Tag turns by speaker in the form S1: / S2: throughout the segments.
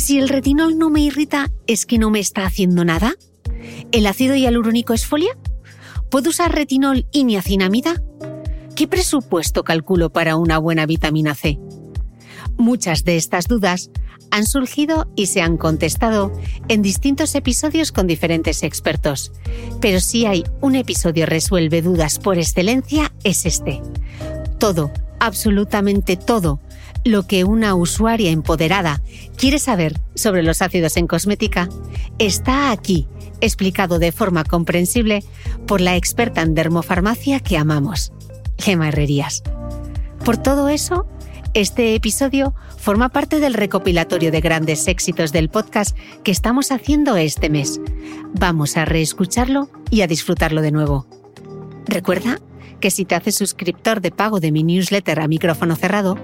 S1: Si el retinol no me irrita, ¿es que no me está haciendo nada? ¿El ácido hialurónico es folia? ¿Puedo usar retinol y niacinamida? ¿Qué presupuesto calculo para una buena vitamina C? Muchas de estas dudas han surgido y se han contestado en distintos episodios con diferentes expertos. Pero si hay un episodio resuelve dudas por excelencia, es este. Todo, absolutamente todo, lo que una usuaria empoderada quiere saber sobre los ácidos en cosmética está aquí, explicado de forma comprensible por la experta en dermofarmacia que amamos, Gema Herrerías. Por todo eso, este episodio forma parte del recopilatorio de grandes éxitos del podcast que estamos haciendo este mes. Vamos a reescucharlo y a disfrutarlo de nuevo. Recuerda que si te haces suscriptor de pago de mi newsletter a micrófono cerrado,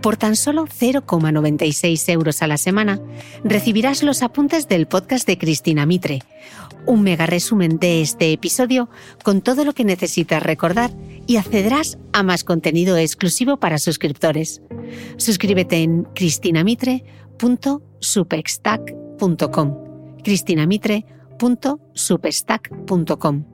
S1: por tan solo 0,96 euros a la semana, recibirás los apuntes del podcast de Cristina Mitre, un mega resumen de este episodio con todo lo que necesitas recordar y accederás a más contenido exclusivo para suscriptores. Suscríbete en cristinamitre.substack.com cristinamitre.substack.com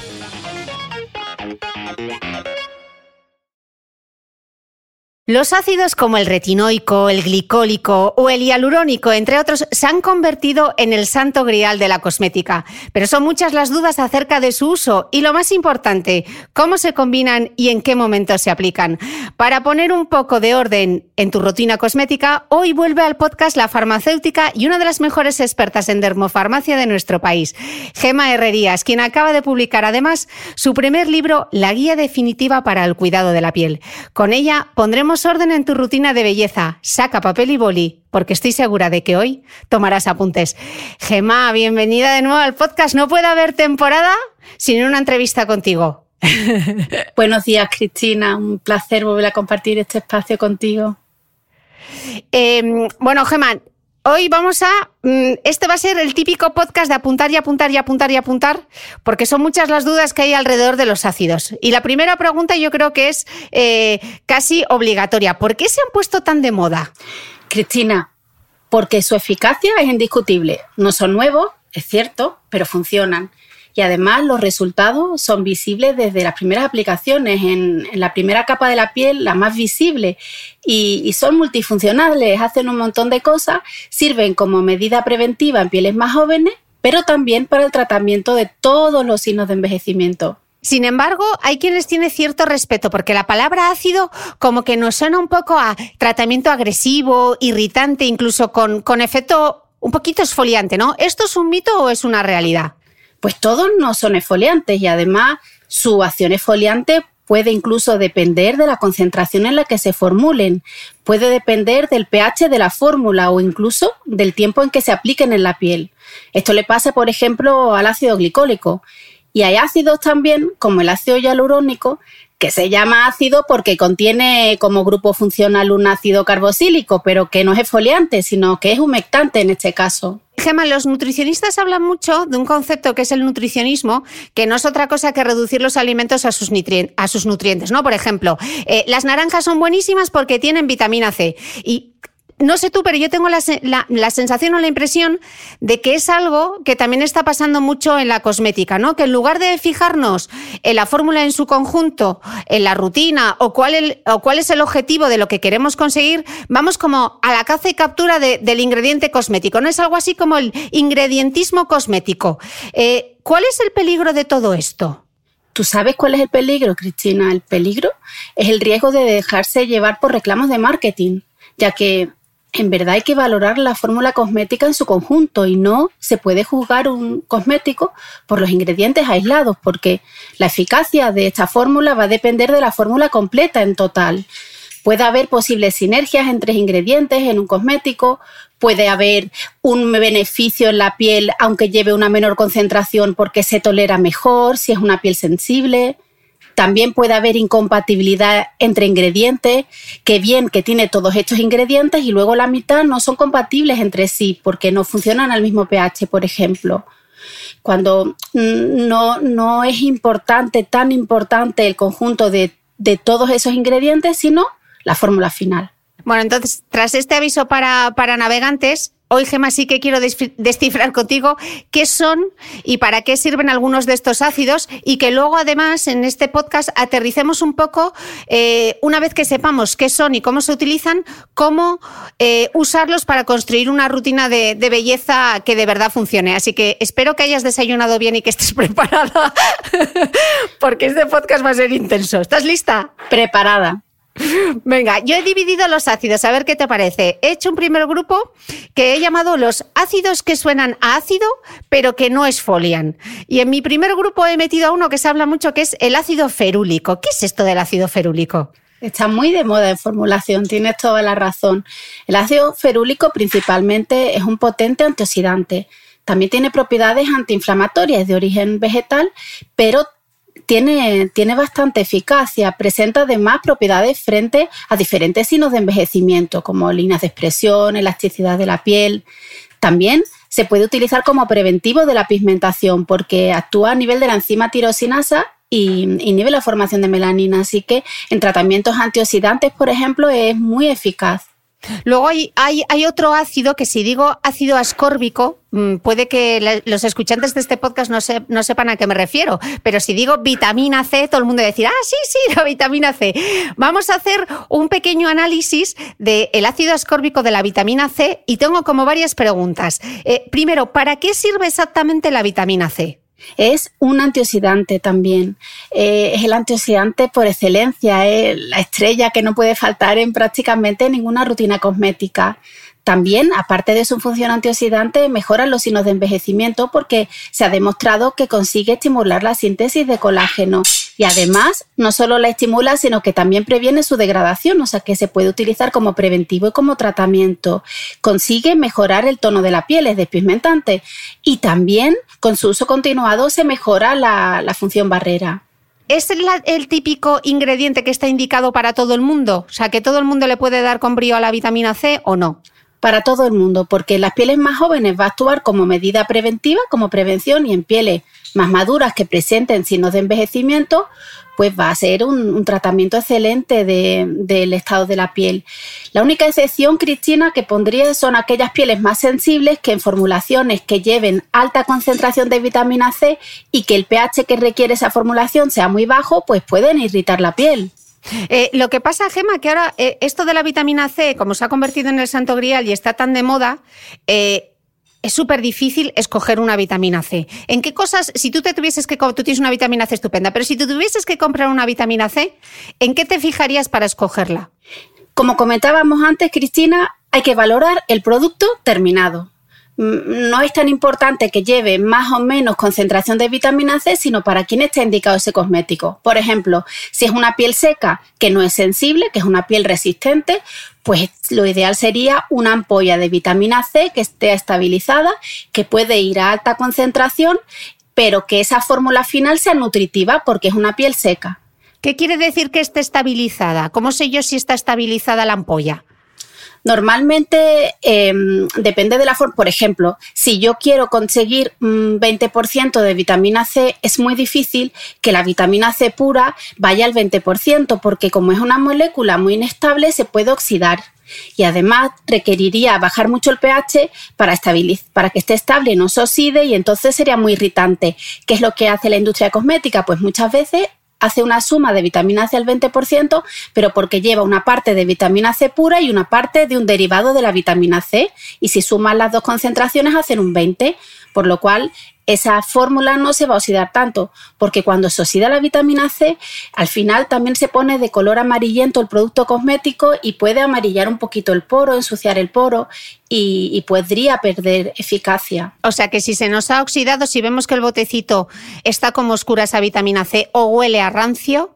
S1: Los ácidos como el retinoico, el glicólico o el hialurónico, entre otros, se han convertido en el santo grial de la cosmética. Pero son muchas las dudas acerca de su uso y lo más importante, cómo se combinan y en qué momento se aplican. Para poner un poco de orden en tu rutina cosmética, hoy vuelve al podcast la farmacéutica y una de las mejores expertas en dermofarmacia de nuestro país, Gema Herrerías, quien acaba de publicar además su primer libro, La Guía Definitiva para el Cuidado de la Piel. Con ella pondremos orden en tu rutina de belleza. Saca papel y boli, porque estoy segura de que hoy tomarás apuntes. Gemma, bienvenida de nuevo al podcast. No puede haber temporada sin una entrevista contigo.
S2: Buenos días, Cristina. Un placer volver a compartir este espacio contigo.
S1: Em, bueno, Gemma, Hoy vamos a. Mm, este va a ser el típico podcast de apuntar y apuntar y apuntar y apuntar, porque son muchas las dudas que hay alrededor de los ácidos. Y la primera pregunta yo creo que es eh, casi obligatoria. ¿Por qué se han puesto tan de moda?
S2: Cristina, porque su eficacia es indiscutible. No son nuevos, es cierto, pero funcionan y además los resultados son visibles desde las primeras aplicaciones, en, la primera capa de la piel, la más visible, y, son multifuncionales, hacen un montón de cosas, sirven como medida preventiva en pieles más jóvenes pero también para el tratamiento de todos los signos de envejecimiento.
S1: Sin embargo, hay quienes tienen cierto respeto porque la palabra ácido como que nos suena un poco a tratamiento agresivo, irritante, incluso con, con efecto un poquito esfoliante, ¿no? ¿Esto es un mito o es una realidad?
S2: Pues todos no son esfoliantes y además su acción esfoliante puede incluso depender de la concentración en la que se formulen, puede depender del pH de la fórmula o incluso del tiempo en que se apliquen en la piel. Esto le pasa, por ejemplo, al ácido glicólico. Y hay ácidos también, como el ácido hialurónico, que se llama ácido porque contiene como grupo funcional un ácido carboxílico, pero que no es exfoliante, sino que es humectante en este caso.
S1: Gemma, los nutricionistas hablan mucho de un concepto que es el nutricionismo, que no es otra cosa que reducir los alimentos a sus, nutrientes, ¿no? Por ejemplo, eh, las naranjas son buenísimas porque tienen vitamina C. Y no sé tú, pero yo tengo la, sensación o la impresión de que es algo que también está pasando mucho en la cosmética, ¿no? Que en lugar de fijarnos en la fórmula en su conjunto, en la rutina o cuál, o cuál es el objetivo de lo que queremos conseguir, vamos como a la caza y captura del ingrediente cosmético. ¿No es algo así como el ingredientismo cosmético? Eh, ¿Cuál es el peligro de todo esto?
S2: ¿Tú sabes cuál es el peligro, Cristina? El peligro es el riesgo de dejarse llevar por reclamos de marketing, ya que en verdad hay que valorar la fórmula cosmética en su conjunto y no se puede juzgar un cosmético por los ingredientes aislados, porque la eficacia de esta fórmula va a depender de la fórmula completa en total. Puede haber posibles sinergias entre ingredientes en un cosmético, puede haber un beneficio en la piel aunque lleve una menor concentración porque se tolera mejor si es una piel sensible. También puede haber incompatibilidad entre ingredientes, que bien que tiene todos estos ingredientes y luego la mitad no son compatibles entre sí porque no funcionan al mismo pH, por ejemplo. Cuando no, no es importante, tan importante el conjunto de, de todos esos ingredientes, sino la fórmula final.
S1: Bueno, entonces, tras este aviso para, para navegantes, Hoy, Gema, sí que quiero descifrar contigo qué son y para qué sirven algunos de estos ácidos y que luego, además, en este podcast aterricemos un poco, eh, una vez que sepamos qué son y cómo se utilizan, cómo eh, usarlos para construir una rutina de, de, belleza que de verdad funcione. Así que espero que hayas desayunado bien y que estés preparada, porque este podcast va a ser intenso. ¿Estás lista?
S2: Preparada.
S1: Venga, yo he dividido los ácidos, a ver qué te parece. He hecho un primer grupo que he llamado los ácidos que suenan a ácido, pero que no esfolian. Y en mi primer grupo he metido a uno que se habla mucho, que es el ácido ferúlico. ¿Qué es esto del ácido ferúlico?
S2: Está muy de moda en formulación, tienes toda la razón. El ácido ferúlico principalmente es un potente antioxidante. También tiene propiedades antiinflamatorias de origen vegetal, pero tiene, tiene bastante eficacia, presenta además propiedades frente a diferentes signos de envejecimiento, como líneas de expresión, elasticidad de la piel. También se puede utilizar como preventivo de la pigmentación porque actúa a nivel de la enzima tirosinasa y inhibe la formación de melanina. Así que en tratamientos antioxidantes, por ejemplo, es muy eficaz.
S1: Luego hay, hay, otro ácido que si digo ácido ascórbico, mm, puede que los escuchantes de este podcast no, no, sepan a qué me refiero, pero si digo vitamina C, todo el mundo va a decir, ah, sí, sí, la vitamina C. Vamos a hacer un pequeño análisis del ácido ascórbico de la vitamina C y tengo como varias preguntas. Eh, primero, ¿para qué sirve exactamente la vitamina C?
S2: Es un antioxidante también. Eh, es el antioxidante por excelencia, es la estrella que no puede faltar en prácticamente ninguna rutina cosmética. También, aparte de su función antioxidante, mejora los signos de envejecimiento porque se ha demostrado que consigue estimular la síntesis de colágeno y además no solo la estimula, sino que también previene su degradación, o sea que se puede utilizar como preventivo y como tratamiento. Consigue mejorar el tono de la piel, es despigmentante y también con su uso continuado se mejora la, función barrera.
S1: ¿Es el típico ingrediente que está indicado para todo el mundo? O sea, que todo el mundo le puede dar con brío a la vitamina C o no?
S2: para todo el mundo, porque en las pieles más jóvenes va a actuar como medida preventiva, como prevención, y en pieles más maduras que presenten signos de envejecimiento, pues va a ser un, tratamiento excelente del estado de la piel. La única excepción, Cristina, que pondría son aquellas pieles más sensibles que en formulaciones que lleven alta concentración de vitamina C y que el pH que requiere esa formulación sea muy bajo, pues pueden irritar la piel.
S1: Eh, lo que pasa, Gema, que ahora eh, esto de la vitamina C, como se ha convertido en el santo grial y está tan de moda, eh, es súper difícil escoger una vitamina C. ¿En qué cosas, si tú te tuvieses que, tú tienes una vitamina C estupenda, pero si tú tuvieses que comprar una vitamina C, ¿en qué te fijarías para escogerla?
S2: Como comentábamos antes, Cristina, hay que valorar el producto terminado. Mm, no es tan importante que lleve más o menos concentración de vitamina C, sino para quién está indicado ese cosmético. Por ejemplo, si es una piel seca que no es sensible, que es una piel resistente, pues lo ideal sería una ampolla de vitamina C que esté estabilizada, que puede ir a alta concentración, pero que esa fórmula final sea nutritiva porque es una piel seca.
S1: ¿Qué quiere decir que esté estabilizada? ¿Cómo sé yo si está estabilizada la ampolla?
S2: Normalmente em, depende de la forma. Por ejemplo, si yo quiero conseguir un 20% de vitamina C, es muy difícil que la vitamina C pura vaya al 20%, porque como es una molécula muy inestable, se puede oxidar. Y además requeriría bajar mucho el pH para, para que esté estable no se oxide, y entonces sería muy irritante. ¿Qué es lo que hace la industria cosmética? Pues muchas veces hace una suma de vitamina C al 20%, pero porque lleva una parte de vitamina C pura y una parte de un derivado de la vitamina C. Y si suman las dos concentraciones hacen un 20, por lo cual esa fórmula no se va a oxidar tanto, porque cuando se oxida la vitamina C, al final también se pone de color amarillento el producto cosmético y puede amarillar un poquito el poro, ensuciar el poro y, podría perder eficacia.
S1: O sea que si se nos ha oxidado, si vemos que el botecito está como oscura esa vitamina C o huele a rancio,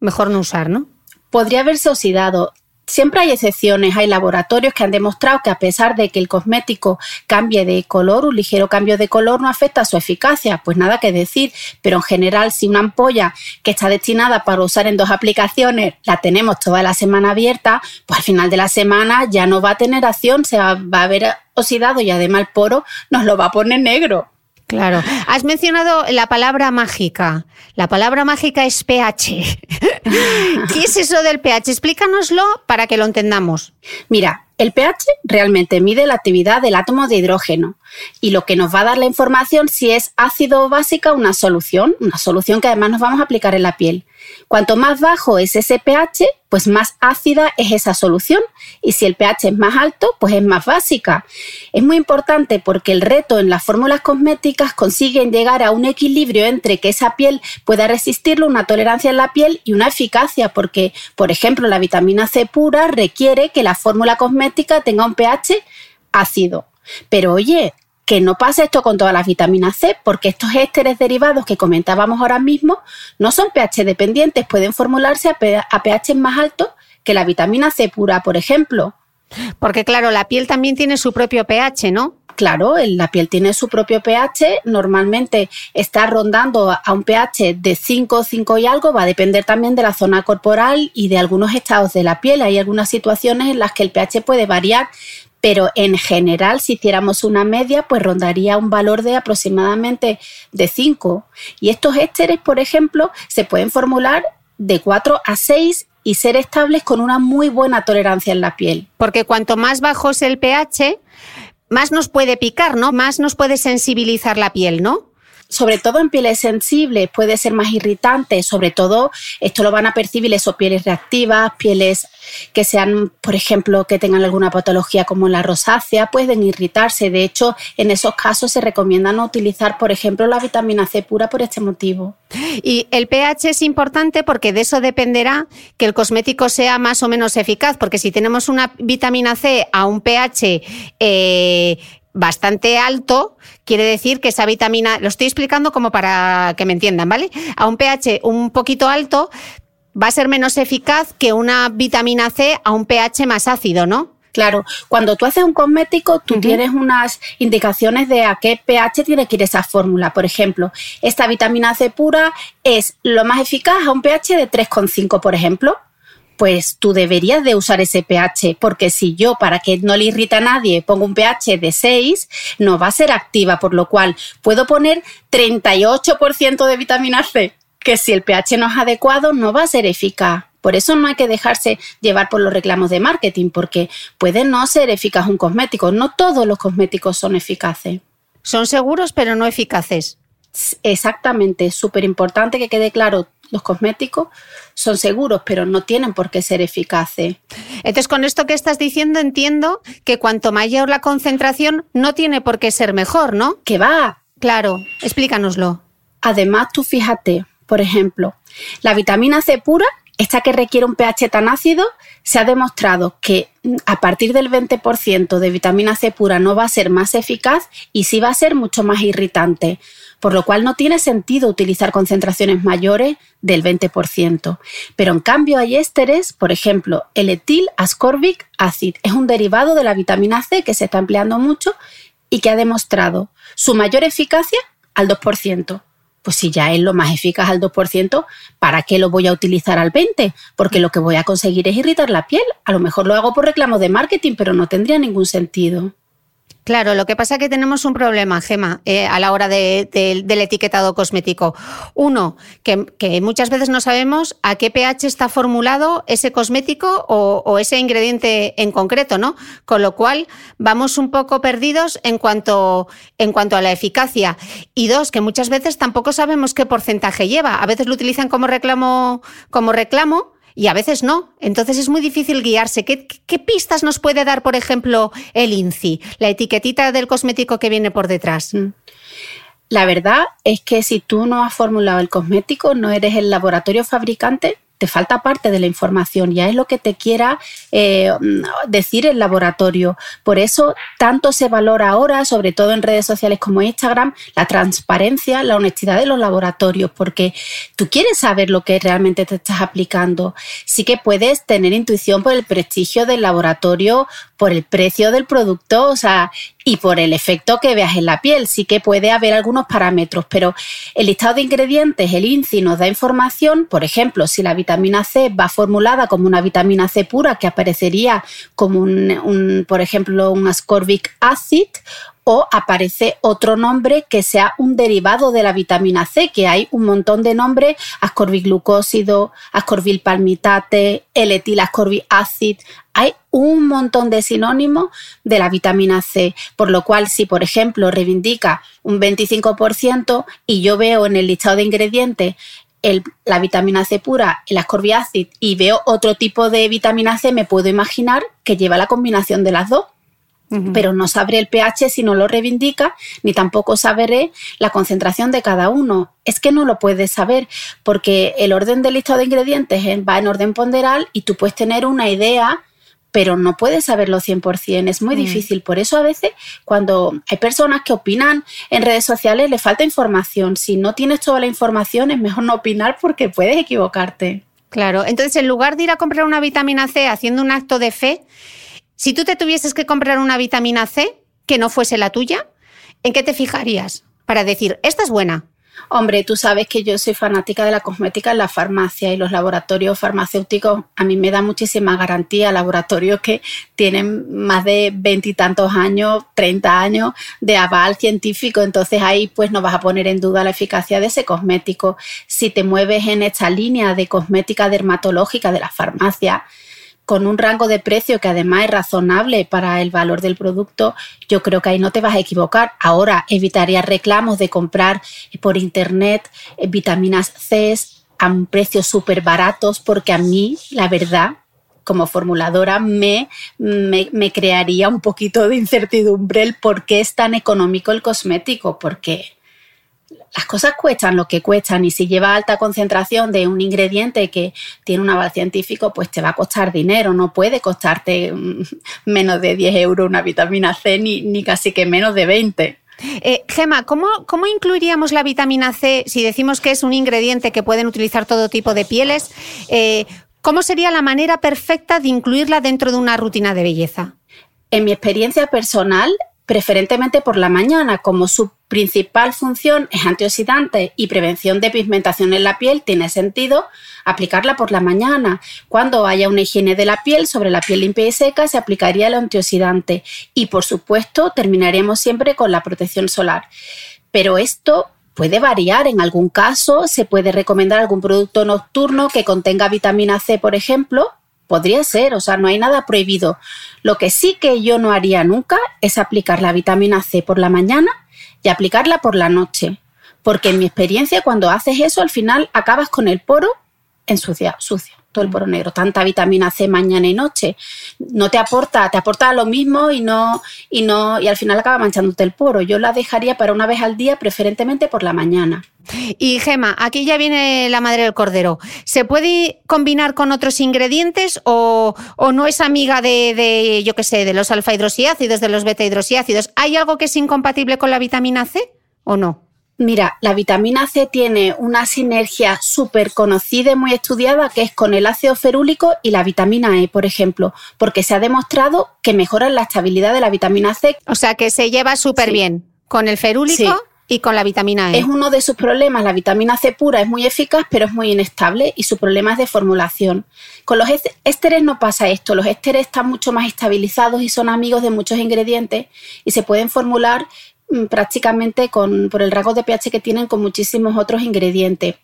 S1: mejor no usar, ¿no?
S2: Podría haberse oxidado. Siempre hay excepciones, hay laboratorios que han demostrado que a pesar de que el cosmético cambie de color, un ligero cambio de color no afecta a su eficacia, pues nada que decir, pero en general si una ampolla que está destinada para usar en dos aplicaciones la tenemos toda la semana abierta, pues al final de la semana ya no va a tener acción, se va, va a haber oxidado y además el poro nos lo va a poner negro.
S1: Claro. Has mencionado la palabra mágica. La palabra mágica es pH. ¿Qué es eso del pH? Explícanoslo para que lo entendamos.
S2: Mira, el pH realmente mide la actividad del átomo de hidrógeno y lo que nos va a dar la información si es ácido o básica una solución, una solución que además nos vamos a aplicar en la piel. Cuanto más bajo es ese pH, pues más ácida es esa solución y si el pH es más alto, pues es más básica. Es muy importante porque el reto en las fórmulas cosméticas consiguen llegar a un equilibrio entre que esa piel pueda resistirlo, una tolerancia en la piel y una eficacia, porque, por ejemplo, la vitamina C pura requiere que la fórmula cosmética tenga un pH ácido. Pero oye, que no pasa esto con todas las vitaminas C, porque estos ésteres derivados que comentábamos ahora mismo no son pH dependientes, pueden formularse a pH más altos que la vitamina C pura, por ejemplo.
S1: Porque claro, la piel también tiene su propio pH, ¿no?
S2: Claro, la piel tiene su propio pH, normalmente está rondando a un pH de 5, 5 y algo, va a depender también de la zona corporal y de algunos estados de la piel. Hay algunas situaciones en las que el pH puede variar, pero en general, si hiciéramos una media, pues rondaría un valor de aproximadamente de 5. Y estos ésteres, por ejemplo, se pueden formular de 4 a 6 y ser estables con una muy buena tolerancia en la piel.
S1: Porque cuanto más bajo es el pH, más nos puede picar, ¿no? Más nos puede sensibilizar la piel, ¿no?
S2: Sobre todo en pieles sensibles, puede ser más irritante, sobre todo esto lo van a percibir eso, pieles reactivas, pieles que sean, por ejemplo, que tengan alguna patología como la rosácea, pueden irritarse. De hecho, en esos casos se recomienda no utilizar, por ejemplo, la vitamina C pura por este motivo.
S1: Y el pH es importante porque de eso dependerá que el cosmético sea más o menos eficaz, porque si tenemos una vitamina C a un pH eh, bastante alto, quiere decir que esa vitamina, lo estoy explicando como para que me entiendan, ¿vale? A un pH un poquito alto va a ser menos eficaz que una vitamina C a un pH más ácido, ¿no?
S2: Claro, cuando tú haces un cosmético, tú tienes unas indicaciones de a qué pH tiene que ir esa fórmula. Por ejemplo, esta vitamina C pura es lo más eficaz a un pH de 3,5, por ejemplo pues tú deberías de usar ese pH, porque si yo, para que no le irrita a nadie, pongo un pH de 6, no va a ser activa, por lo cual puedo poner 38% de vitamina C, que si el pH no es adecuado, no va a ser eficaz. Por eso no hay que dejarse llevar por los reclamos de marketing, porque puede no ser eficaz un cosmético. No todos los cosméticos son eficaces.
S1: Son seguros, pero no eficaces.
S2: Exactamente, súper importante que quede claro, los cosméticos son seguros, pero no tienen por qué ser eficaces.
S1: Entonces, con esto que estás diciendo, entiendo que cuanto mayor la concentración, no tiene por qué ser mejor, ¿no?
S2: Que va.
S1: Claro, explícanoslo.
S2: Además, tú fíjate, por ejemplo, la vitamina C pura, esta que requiere un pH tan ácido, se ha demostrado que mm, a partir del 20% de vitamina C pura no va a ser más eficaz y sí va a ser mucho más irritante, por lo cual no tiene sentido utilizar concentraciones mayores del 20%. Pero en cambio hay ésteres, por ejemplo, el etil ascorbic acid, es un derivado de la vitamina C que se está empleando mucho y que ha demostrado su mayor eficacia al 2% pues si ya es lo más eficaz al 2%, ¿para qué lo voy a utilizar al 20%? Porque lo que voy a conseguir es irritar la piel. A lo mejor lo hago por reclamo de marketing, pero no tendría ningún sentido.
S1: Claro, lo que pasa es que tenemos un problema, Gema, eh, a la hora del etiquetado cosmético. Uno, que, muchas veces no sabemos a qué pH está formulado ese cosmético o, ese ingrediente en concreto, ¿no? Con lo cual vamos un poco perdidos en cuanto, en cuanto a la eficacia. Y dos, que muchas veces tampoco sabemos qué porcentaje lleva. A veces lo utilizan como reclamo, como reclamo y a veces no. Entonces es muy difícil guiarse. ¿Qué, pistas nos puede dar, por ejemplo, el INCI, la etiquetita del cosmético que viene por detrás? Mm.
S2: La verdad es que si tú no has formulado el cosmético, no eres el laboratorio fabricante, falta parte de la información, ya es lo que te quiera eh, decir el laboratorio. Por eso tanto se valora ahora, sobre todo en redes sociales como Instagram, la transparencia, la honestidad de los laboratorios, porque tú quieres saber lo que realmente te estás aplicando. Sí que puedes tener intuición por el prestigio del laboratorio, por el precio del producto, o sea, y por el efecto que veas en la piel. Sí que puede haber algunos parámetros, pero el listado de ingredientes, el INCI, nos da información, por ejemplo, si la vitamina C va formulada como una vitamina C pura, que aparecería como un, por ejemplo, un ascorbic acid, o aparece otro nombre que sea un derivado de la vitamina C, que hay un montón de nombres, ascorbiglucósido, ascorbilpalmitate, ascorbic acid, hay un montón de sinónimos de la vitamina C, por lo cual si por ejemplo reivindica un 25% y yo veo en el listado de ingredientes la vitamina C pura, el ascorbic y veo otro tipo de vitamina C, me puedo imaginar que lleva la combinación de las dos. Pero no sabré el pH si no lo reivindica, ni tampoco sabré la concentración de cada uno. Es que no lo puedes saber, porque el orden del listado de ingredientes va en orden ponderal y tú puedes tener una idea pero no puedes saberlo 100%, es muy mm. difícil. Por eso a veces cuando hay personas que opinan en redes sociales le falta información. Si no tienes toda la información es mejor no opinar porque puedes equivocarte.
S1: Claro, entonces en lugar de ir a comprar una vitamina C haciendo un acto de fe, si tú te tuvieses que comprar una vitamina C que no fuese la tuya, ¿en qué te fijarías? Para decir, esta es buena,
S2: Hombre, tú sabes que yo soy fanática de la cosmética en la farmacia y los laboratorios farmacéuticos a mí me da muchísima garantía, laboratorios que tienen más de veintitantos años, treinta años de aval científico, entonces ahí pues no vas a poner en duda la eficacia de ese cosmético. Si te mueves en esta línea de cosmética dermatológica de la farmacia, con un rango de precio que además es razonable para el valor del producto, yo creo que ahí no te vas a equivocar. Ahora evitaría reclamos de comprar por internet eh, vitaminas C a un precio súper baratos porque a mí, la verdad, como formuladora me, me, me, crearía un poquito de incertidumbre el por qué es tan económico el cosmético, porque las cosas cuestan lo que cuestan y si lleva alta concentración de un ingrediente que tiene un aval científico, pues te va a costar dinero, no puede costarte mm, menos de 10 euros una vitamina C ni, ni casi que menos de 20.
S1: Eh, Gema, ¿cómo, ¿cómo, incluiríamos la vitamina C si decimos que es un ingrediente que pueden utilizar todo tipo de pieles? Eh, ¿Cómo sería la manera perfecta de incluirla dentro de una rutina de belleza?
S2: En mi experiencia personal, preferentemente por la mañana, como su principal función es antioxidante y prevención de pigmentación en la piel, tiene sentido aplicarla por la mañana. Cuando haya una higiene de la piel, sobre la piel limpia y seca, se aplicaría el antioxidante y, por supuesto, terminaremos siempre con la protección solar. Pero esto puede variar. En algún caso, se puede recomendar algún producto nocturno que contenga vitamina C, por ejemplo, Podría ser, o sea, no hay nada prohibido. Lo que sí que yo no haría nunca es aplicar la vitamina C por la mañana y aplicarla por la noche, porque en mi experiencia cuando haces eso al final acabas con el poro ensuciado, sucio todo el poro negro, tanta vitamina C mañana y noche, no te aporta, te aporta lo mismo y no y no y al final acaba manchándote el poro. Yo la dejaría para una vez al día, preferentemente por la mañana.
S1: Y Gema, aquí ya viene la madre del cordero. ¿Se puede combinar con otros ingredientes o, no es amiga de, de yo qué sé, de los alfa hidroxiácidos, de los beta hidroxiácidos? ¿Hay algo que es incompatible con la vitamina C o no?
S2: Mira, la vitamina C tiene una sinergia súper conocida y muy estudiada que es con el ácido ferúlico y la vitamina E, por ejemplo, porque se ha demostrado que mejoran la estabilidad de la vitamina C.
S1: O sea, que se lleva súper bien con el ferúlico. Y con la vitamina E.
S2: Es uno de sus problemas. La vitamina C pura es muy eficaz, pero es muy inestable y su problema es de formulación. Con los ésteres no pasa esto. Los ésteres están mucho más estabilizados y son amigos de muchos ingredientes y se pueden formular prácticamente con, por el rasgo de pH que tienen con muchísimos otros ingredientes.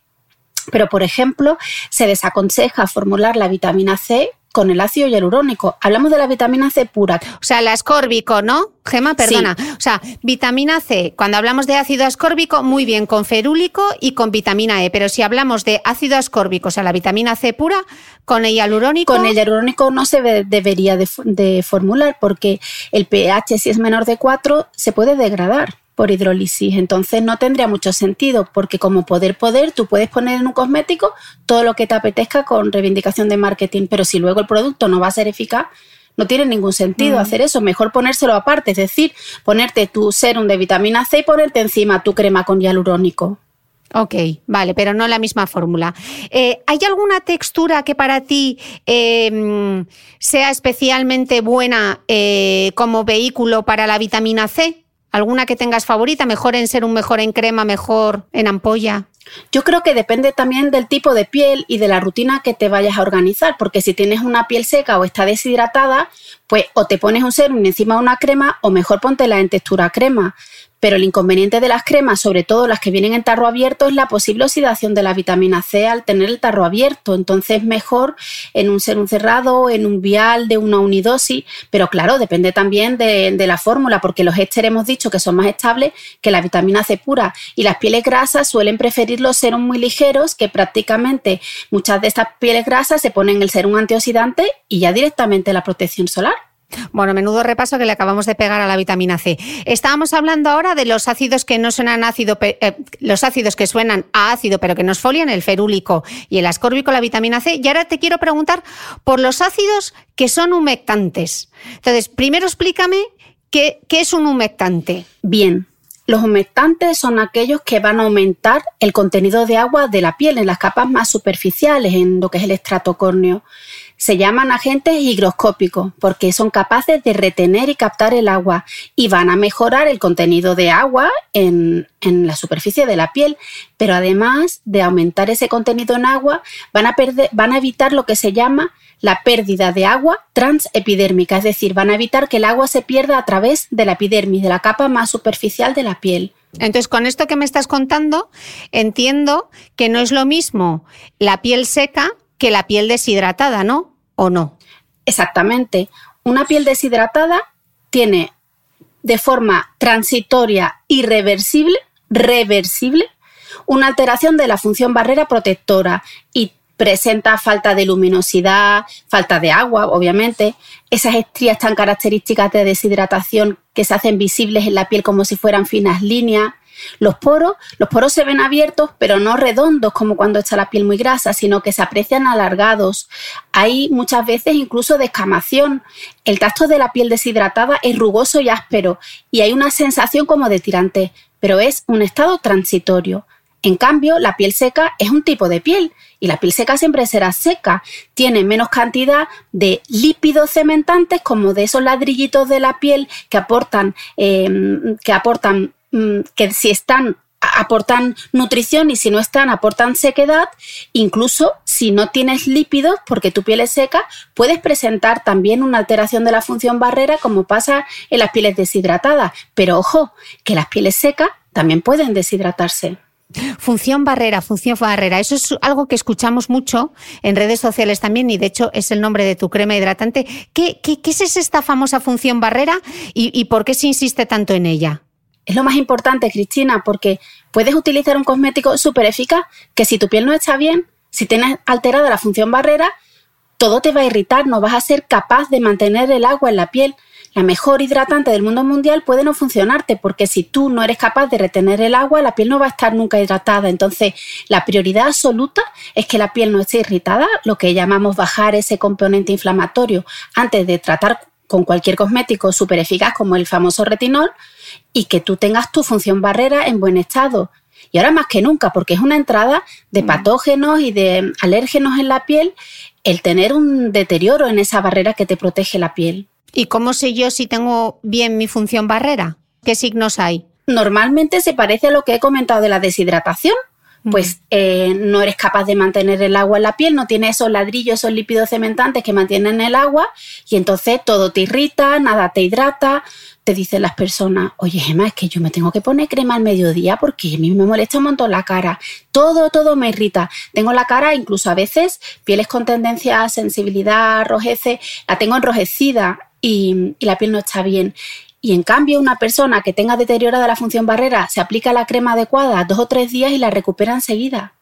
S2: Pero, por ejemplo, se desaconseja formular la vitamina C con el ácido hialurónico. Hablamos de la vitamina C pura.
S1: O sea, la ascórbico, ¿no? Gema, perdona. O sea, vitamina C, cuando hablamos de ácido ascórbico, muy bien, con ferúlico y con vitamina E. Pero si hablamos de ácido ascórbico, o sea, la vitamina C pura, con el hialurónico.
S2: Con el hialurónico no se debería de formular porque el pH, si es menor de 4, se puede degradar por hidrólisis. Entonces no tendría mucho sentido porque como poder poder tú puedes poner en un cosmético todo lo que te apetezca con reivindicación de marketing, pero si luego el producto no va a ser eficaz, no tiene ningún sentido hacer eso. Mejor ponérselo aparte, es decir, ponerte tu serum de vitamina C y ponerte encima tu crema con hialurónico.
S1: Ok, vale, pero no la misma fórmula. Eh, ¿Hay alguna textura que para ti em, sea especialmente buena eh, como vehículo para la vitamina C? ¿Alguna que tengas favorita? ¿Mejor en ser un mejor en crema, mejor en ampolla?
S2: Yo creo que depende también del tipo de piel y de la rutina que te vayas a organizar, porque si tienes una piel seca o está deshidratada, pues o te pones un serum encima de una crema o mejor póntela en textura crema. Pero el inconveniente de las cremas, sobre todo las que vienen en tarro abierto, es la posible oxidación de la vitamina C al tener el tarro abierto. Entonces, mejor en un serum cerrado, en un vial de una unidosis, pero claro, depende también de, la fórmula, porque los ésteres hemos dicho que son más estables que la vitamina C pura. Y las pieles grasas suelen preferir los serums muy ligeros, que prácticamente muchas de estas pieles grasas se ponen el serum antioxidante y ya directamente la protección solar.
S1: Bueno, menudo repaso que le acabamos de pegar a la vitamina C. Estábamos hablando ahora de los ácidos que no suenan ácido, eh, los ácidos que suenan a ácido, pero que nos folian, el ferúlico y el ascórbico, la vitamina C. Y ahora te quiero preguntar por los ácidos que son humectantes. Entonces, primero explícame qué, qué es un humectante.
S2: Bien, los humectantes son aquellos que van a aumentar el contenido de agua de la piel en las capas más superficiales, en lo que es el estrato córneo se llaman agentes higroscópicos porque son capaces de retener y captar el agua y van a mejorar el contenido de agua en, la superficie de la piel, pero además de aumentar ese contenido en agua, van a, perder, van a evitar lo que se llama la pérdida de agua transepidérmica, es decir, van a evitar que el agua se pierda a través de la epidermis, de la capa más superficial de la piel.
S1: Entonces, con esto que me estás contando, entiendo que no es lo mismo la piel seca que la piel deshidratada, ¿no? ¿O no?
S2: Exactamente. Una piel deshidratada tiene de forma transitoria y reversible, reversible, una alteración de la función barrera protectora y presenta falta de luminosidad, falta de agua, obviamente, esas estrías tan características de deshidratación que se hacen visibles en la piel como si fueran finas líneas, los poros, los poros se ven abiertos, pero no redondos como cuando está la piel muy grasa, sino que se aprecian alargados. Hay muchas veces incluso descamación. El tacto de la piel deshidratada es rugoso y áspero y hay una sensación como de tirante, pero es un estado transitorio. En cambio, la piel seca es un tipo de piel y la piel seca siempre será seca. Tiene menos cantidad de lípidos cementantes como de esos ladrillitos de la piel que aportan, eh, que aportan que si están aportan nutrición y si no están aportan sequedad, incluso si no tienes lípidos porque tu piel es seca, puedes presentar también una alteración de la función barrera como pasa en las pieles deshidratadas. Pero ojo, que las pieles secas también pueden deshidratarse.
S1: Función barrera, función barrera. Eso es algo que escuchamos mucho en redes sociales también y de hecho es el nombre de tu crema hidratante. ¿Qué, qué, es esta famosa función barrera y por qué se insiste tanto en ella?
S2: Es lo más importante, Cristina, porque puedes utilizar un cosmético súper eficaz que si tu piel no está bien, si tienes alterada la función barrera, todo te va a irritar, no vas a ser capaz de mantener el agua en la piel. La mejor hidratante del mundo mundial puede no funcionarte porque si tú no eres capaz de retener el agua, la piel no va a estar nunca hidratada. Entonces, la prioridad absoluta es que la piel no esté irritada, lo que llamamos bajar ese componente inflamatorio antes de tratar con cualquier cosmético súper eficaz como el famoso retinol y que tú tengas tu función barrera en buen estado. Y ahora más que nunca, porque es una entrada de mm. patógenos y de alérgenos en la piel el tener un deterioro en esa barrera que te protege la piel.
S1: ¿Y cómo sé yo si tengo bien mi función barrera? ¿Qué signos hay?
S2: Normalmente se parece a lo que he comentado de la deshidratación. Pues eh, no eres capaz de mantener el agua en la piel, no tienes esos ladrillos, esos lípidos cementantes que mantienen el agua y entonces todo te irrita, nada te hidrata, te dicen las personas, oye Gemma, es que yo me tengo que poner crema al mediodía porque a mí me molesta un montón la cara. Todo, todo me irrita. Tengo la cara, incluso a veces, pieles con tendencia a sensibilidad, rojece, la tengo enrojecida y, la piel no está bien. Y en cambio, una persona que tenga deteriorada la función barrera se aplica la crema adecuada dos o tres días y la recupera enseguida.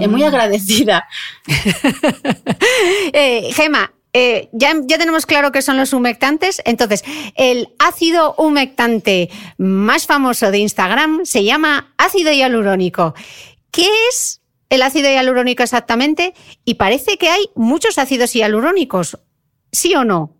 S2: Es muy mm. agradecida.
S1: eh, Gema, eh, ya, tenemos claro que son los humectantes. Entonces, el ácido humectante más famoso de Instagram se llama ácido hialurónico. ¿Qué es el ácido hialurónico exactamente? Y parece que hay muchos ácidos hialurónicos, ¿sí o no?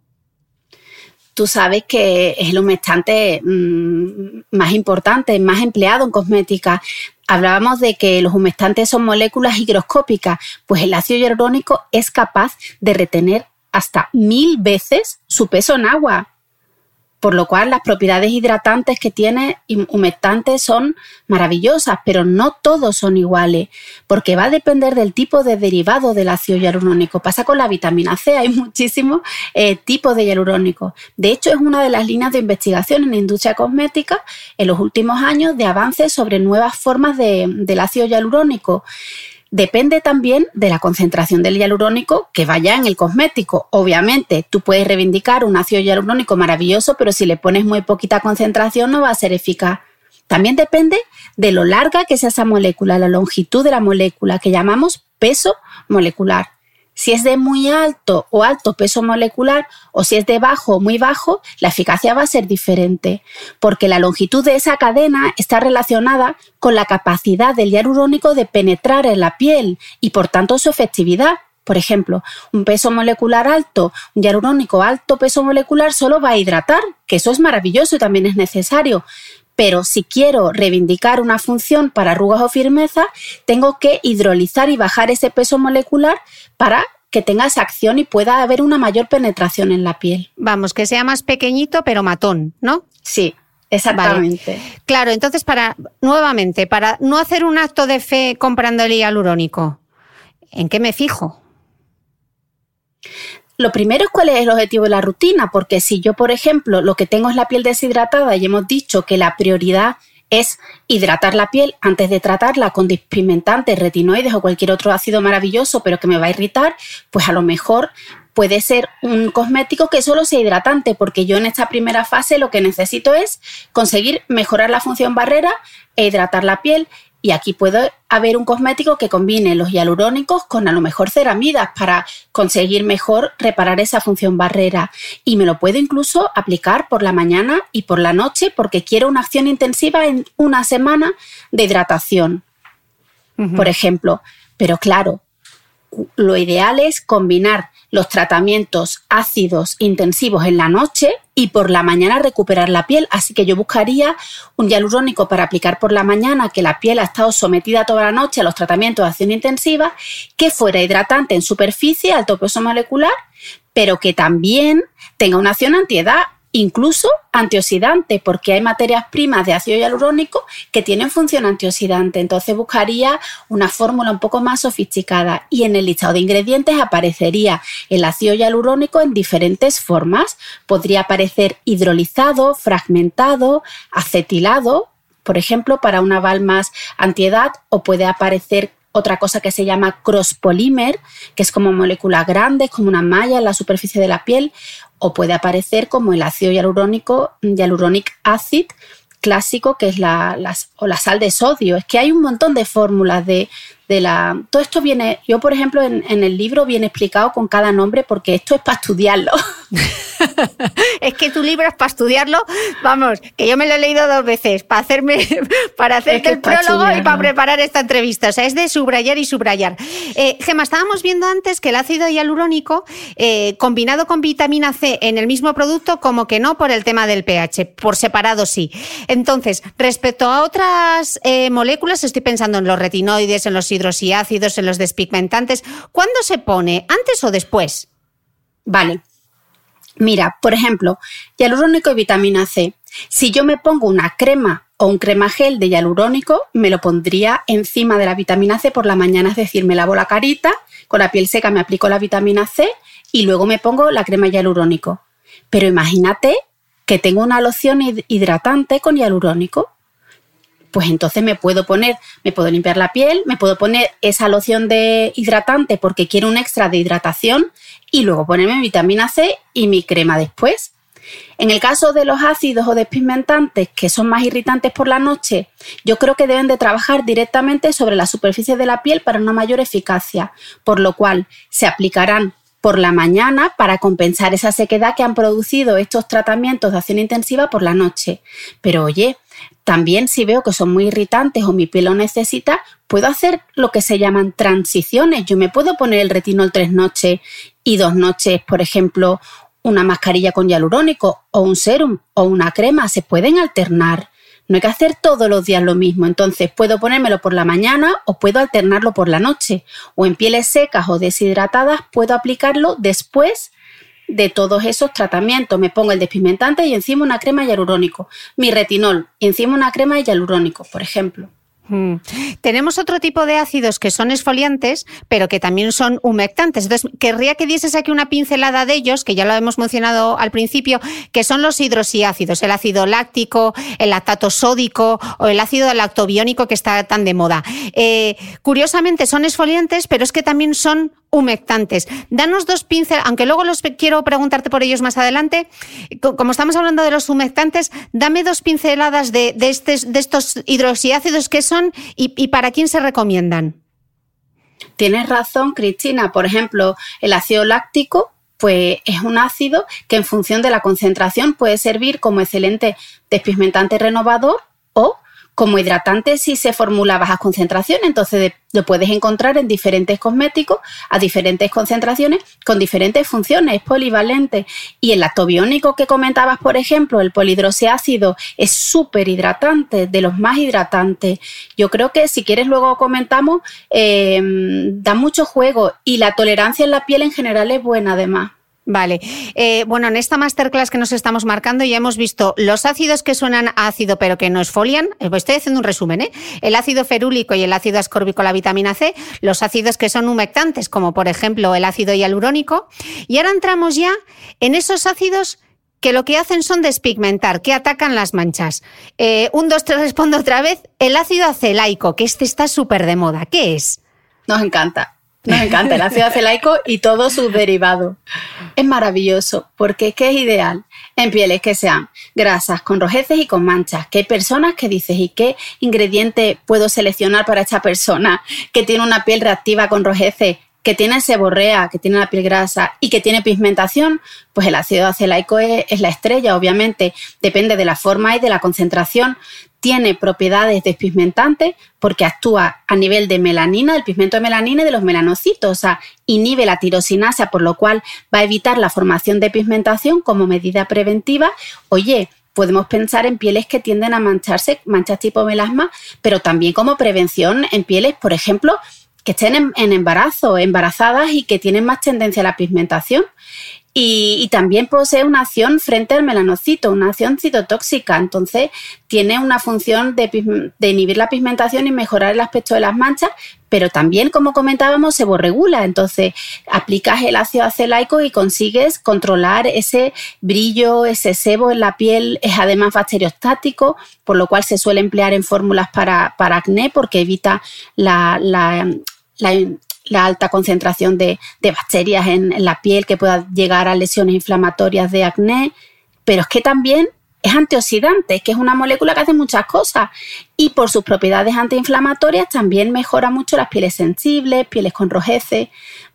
S2: Tú sabes que es el humectante mm, más importante, más empleado en cosmética. Hablábamos de que los humectantes son moléculas higroscópicas, pues el ácido hialurónico es capaz de retener hasta mil veces su peso en agua. Por lo cual las propiedades hidratantes que tiene humectantes son maravillosas, pero no todos son iguales, porque va a depender del tipo de derivado del ácido hialurónico. Pasa con la vitamina C, hay muchísimos eh, tipos de hialurónico. De hecho, es una de las líneas de investigación en la industria cosmética en los últimos años de avances sobre nuevas formas del ácido hialurónico. Depende también de la concentración del hialurónico que vaya en el cosmético. Obviamente, tú puedes reivindicar un ácido hialurónico maravilloso, pero si le pones muy poquita concentración no va a ser eficaz. También depende de lo larga que sea esa molécula, la longitud de la molécula, que llamamos peso molecular. Si es de muy alto o alto peso molecular o si es de bajo o muy bajo, la eficacia va a ser diferente, porque la longitud de esa cadena está relacionada con la capacidad del hialurónico de penetrar en la piel y por tanto su efectividad. Por ejemplo, un peso molecular alto, un hialurónico alto peso molecular solo va a hidratar, que eso es maravilloso y también es necesario, pero si quiero reivindicar una función para arrugas o firmeza, tengo que hidrolizar y bajar ese peso molecular para que tenga esa acción y pueda haber una mayor penetración en la piel.
S1: Vamos, que sea más pequeñito pero matón, ¿no?
S2: Sí, Exactamente.
S1: Claro, entonces para nuevamente, para no hacer un acto de fe comprando el hialurónico, ¿en qué me fijo?
S2: Lo primero es cuál es el objetivo de la rutina, porque si yo, por ejemplo, lo que tengo es la piel deshidratada y hemos dicho que la prioridad es hidratar la piel antes de tratarla con despigmentantes, retinoides o cualquier otro ácido maravilloso, pero que me va a irritar, pues a lo mejor puede ser un cosmético que solo sea hidratante, porque yo en esta primera fase lo que necesito es conseguir mejorar la función barrera e hidratar la piel y aquí puede haber un cosmético que combine los hialurónicos con a lo mejor ceramidas para conseguir mejor reparar esa función barrera. Y me lo puedo incluso aplicar por la mañana y por la noche porque quiero una acción intensiva en una semana de hidratación, por ejemplo. Pero claro, lo ideal es combinar los tratamientos ácidos intensivos en la noche y por la mañana recuperar la piel. Así que yo buscaría un hialurónico para aplicar por la mañana, que la piel ha estado sometida toda la noche a los tratamientos de acción intensiva, que fuera hidratante en superficie, alto peso molecular, pero que también tenga una acción antiedad incluso antioxidante, porque hay materias primas de ácido hialurónico que tienen función antioxidante. Entonces buscaría una fórmula un poco más sofisticada y en el listado de ingredientes aparecería el ácido hialurónico en diferentes formas. Podría aparecer hidrolizado, fragmentado, acetilado, por ejemplo, para una val más antiedad, o puede aparecer otra cosa que se llama cross polymer, que es como moléculas grandes, como una malla en la superficie de la piel, o puede aparecer como el ácido hialurónico, hyaluronic acid, clásico que es la, o la sal de sodio. Es que hay un montón de fórmulas de, de la... Todo esto viene, yo por ejemplo en, en, el libro viene explicado con cada nombre porque esto es para estudiarlo.
S1: es que tu libro es para estudiarlo, vamos, que yo me lo he leído dos veces para hacerme, para hacerte el prólogo y para preparar esta entrevista. O sea, es de subrayar y subrayar. Eh, Gema, estábamos viendo antes que el ácido hialurónico eh, combinado con vitamina C en el mismo producto, como que no por el tema del pH, por separado sí. Entonces, respecto a otras eh, moléculas, estoy pensando en los retinoides, en los hidroxiácidos, en los despigmentantes. ¿Cuándo se pone? ¿Antes o después?
S2: Vale. Mira, por ejemplo, hialurónico y vitamina C. Si yo me pongo una crema o un crema gel de hialurónico, me lo pondría encima de la vitamina C por la mañana, es decir, me lavo la carita, con la piel seca me aplico la vitamina C y luego me pongo la crema hialurónico. Pero imagínate que tengo una loción hidratante con hialurónico pues entonces me puedo poner, me puedo limpiar la piel, me puedo poner esa loción de hidratante porque quiero un extra de hidratación y luego ponerme vitamina C y mi crema después. En el caso de los ácidos o despigmentantes que son más irritantes por la noche, yo creo que deben de trabajar directamente sobre la superficie de la piel para una mayor eficacia, por lo cual se aplicarán por la mañana para compensar esa sequedad que han producido estos tratamientos de acción intensiva por la noche. Pero oye, también si veo que son muy irritantes o mi piel lo necesita, puedo hacer lo que se llaman transiciones. Yo me puedo poner el retinol tres noches y dos noches, por ejemplo, una mascarilla con hialurónico o un serum o una crema. Se pueden alternar. No hay que hacer todos los días lo mismo. Entonces puedo ponérmelo por la mañana o puedo alternarlo por la noche. O en pieles secas o deshidratadas puedo aplicarlo después de todos esos tratamientos. Me pongo el despigmentante y encima una crema hialurónico, mi retinol y encima una crema hialurónico, por ejemplo.
S1: Mm. Tenemos otro tipo de ácidos que son esfoliantes, pero que también son humectantes. Entonces, querría que dieses aquí una pincelada de ellos, que ya lo hemos mencionado al principio, que son los hidroxiácidos, el ácido láctico, el lactato sódico o el ácido lactobiónico que está tan de moda. Eh, curiosamente son esfoliantes, pero es que también son humectantes. Danos dos pincel, aunque luego los quiero preguntarte por ellos más adelante. Como estamos hablando de los humectantes, dame dos pinceladas de, de, estos hidroxiácidos que son y para quién se recomiendan.
S2: Tienes razón, Cristina. Por ejemplo, el ácido láctico pues es un ácido que en función de la concentración puede servir como excelente despigmentante renovador o como hidratante si se formula a bajas concentraciones, entonces lo puedes encontrar en diferentes cosméticos a diferentes concentraciones con diferentes funciones, es polivalente. Y el lactobiónico que comentabas, por ejemplo, el polidroxiácido, es súper hidratante, de los más hidratantes. Yo creo que si quieres luego comentamos, eh, da mucho juego y la tolerancia en la piel en general es buena además.
S1: Vale. Eh, bueno, en esta masterclass que nos estamos marcando ya hemos visto los ácidos que suenan a ácido pero que no esfolian. Eh, pues estoy haciendo un resumen, ¿eh? El ácido ferúlico y el ácido ascórbico, la vitamina C. Los ácidos que son humectantes, como por ejemplo el ácido hialurónico. Y ahora entramos ya en esos ácidos que lo que hacen son despigmentar, que atacan las manchas. Eh, un, dos, tres, respondo otra vez. El ácido acelaico, que este está súper de moda. ¿Qué es?
S2: Nos encanta. Nos encanta el ácido acelaico y todos sus derivados. Es maravilloso porque es que es ideal en pieles que sean grasas, con rojeces y con manchas. Que hay personas que dices, ¿y qué ingrediente puedo seleccionar para esta persona que tiene una piel reactiva con rojeces? que tiene seborrea, que tiene la piel grasa y que tiene pigmentación, pues el ácido acelaico es, es, la estrella, obviamente. Depende de la forma y de la concentración tiene propiedades despigmentantes porque actúa a nivel de melanina, del pigmento de melanina y de los melanocitos, o sea, inhibe la tirosinasa, por lo cual va a evitar la formación de pigmentación como medida preventiva. Oye, podemos pensar en pieles que tienden a mancharse, manchas tipo melasma, pero también como prevención en pieles, por ejemplo, que estén en, en embarazo, embarazadas y que tienen más tendencia a la pigmentación. Y, también posee una acción frente al melanocito, una acción citotóxica. Entonces, tiene una función de, inhibir la pigmentación y mejorar el aspecto de las manchas, pero también, como comentábamos, se borregula. Entonces, aplicas el ácido acelaico y consigues controlar ese brillo, ese sebo en la piel. Es además bacteriostático, por lo cual se suele emplear en fórmulas para, acné porque evita la la alta concentración de, bacterias en, la piel que pueda llegar a lesiones inflamatorias de acné, pero es que también es antioxidante, que es una molécula que hace muchas cosas y por sus propiedades antiinflamatorias también mejora mucho las pieles sensibles, pieles con rojeces.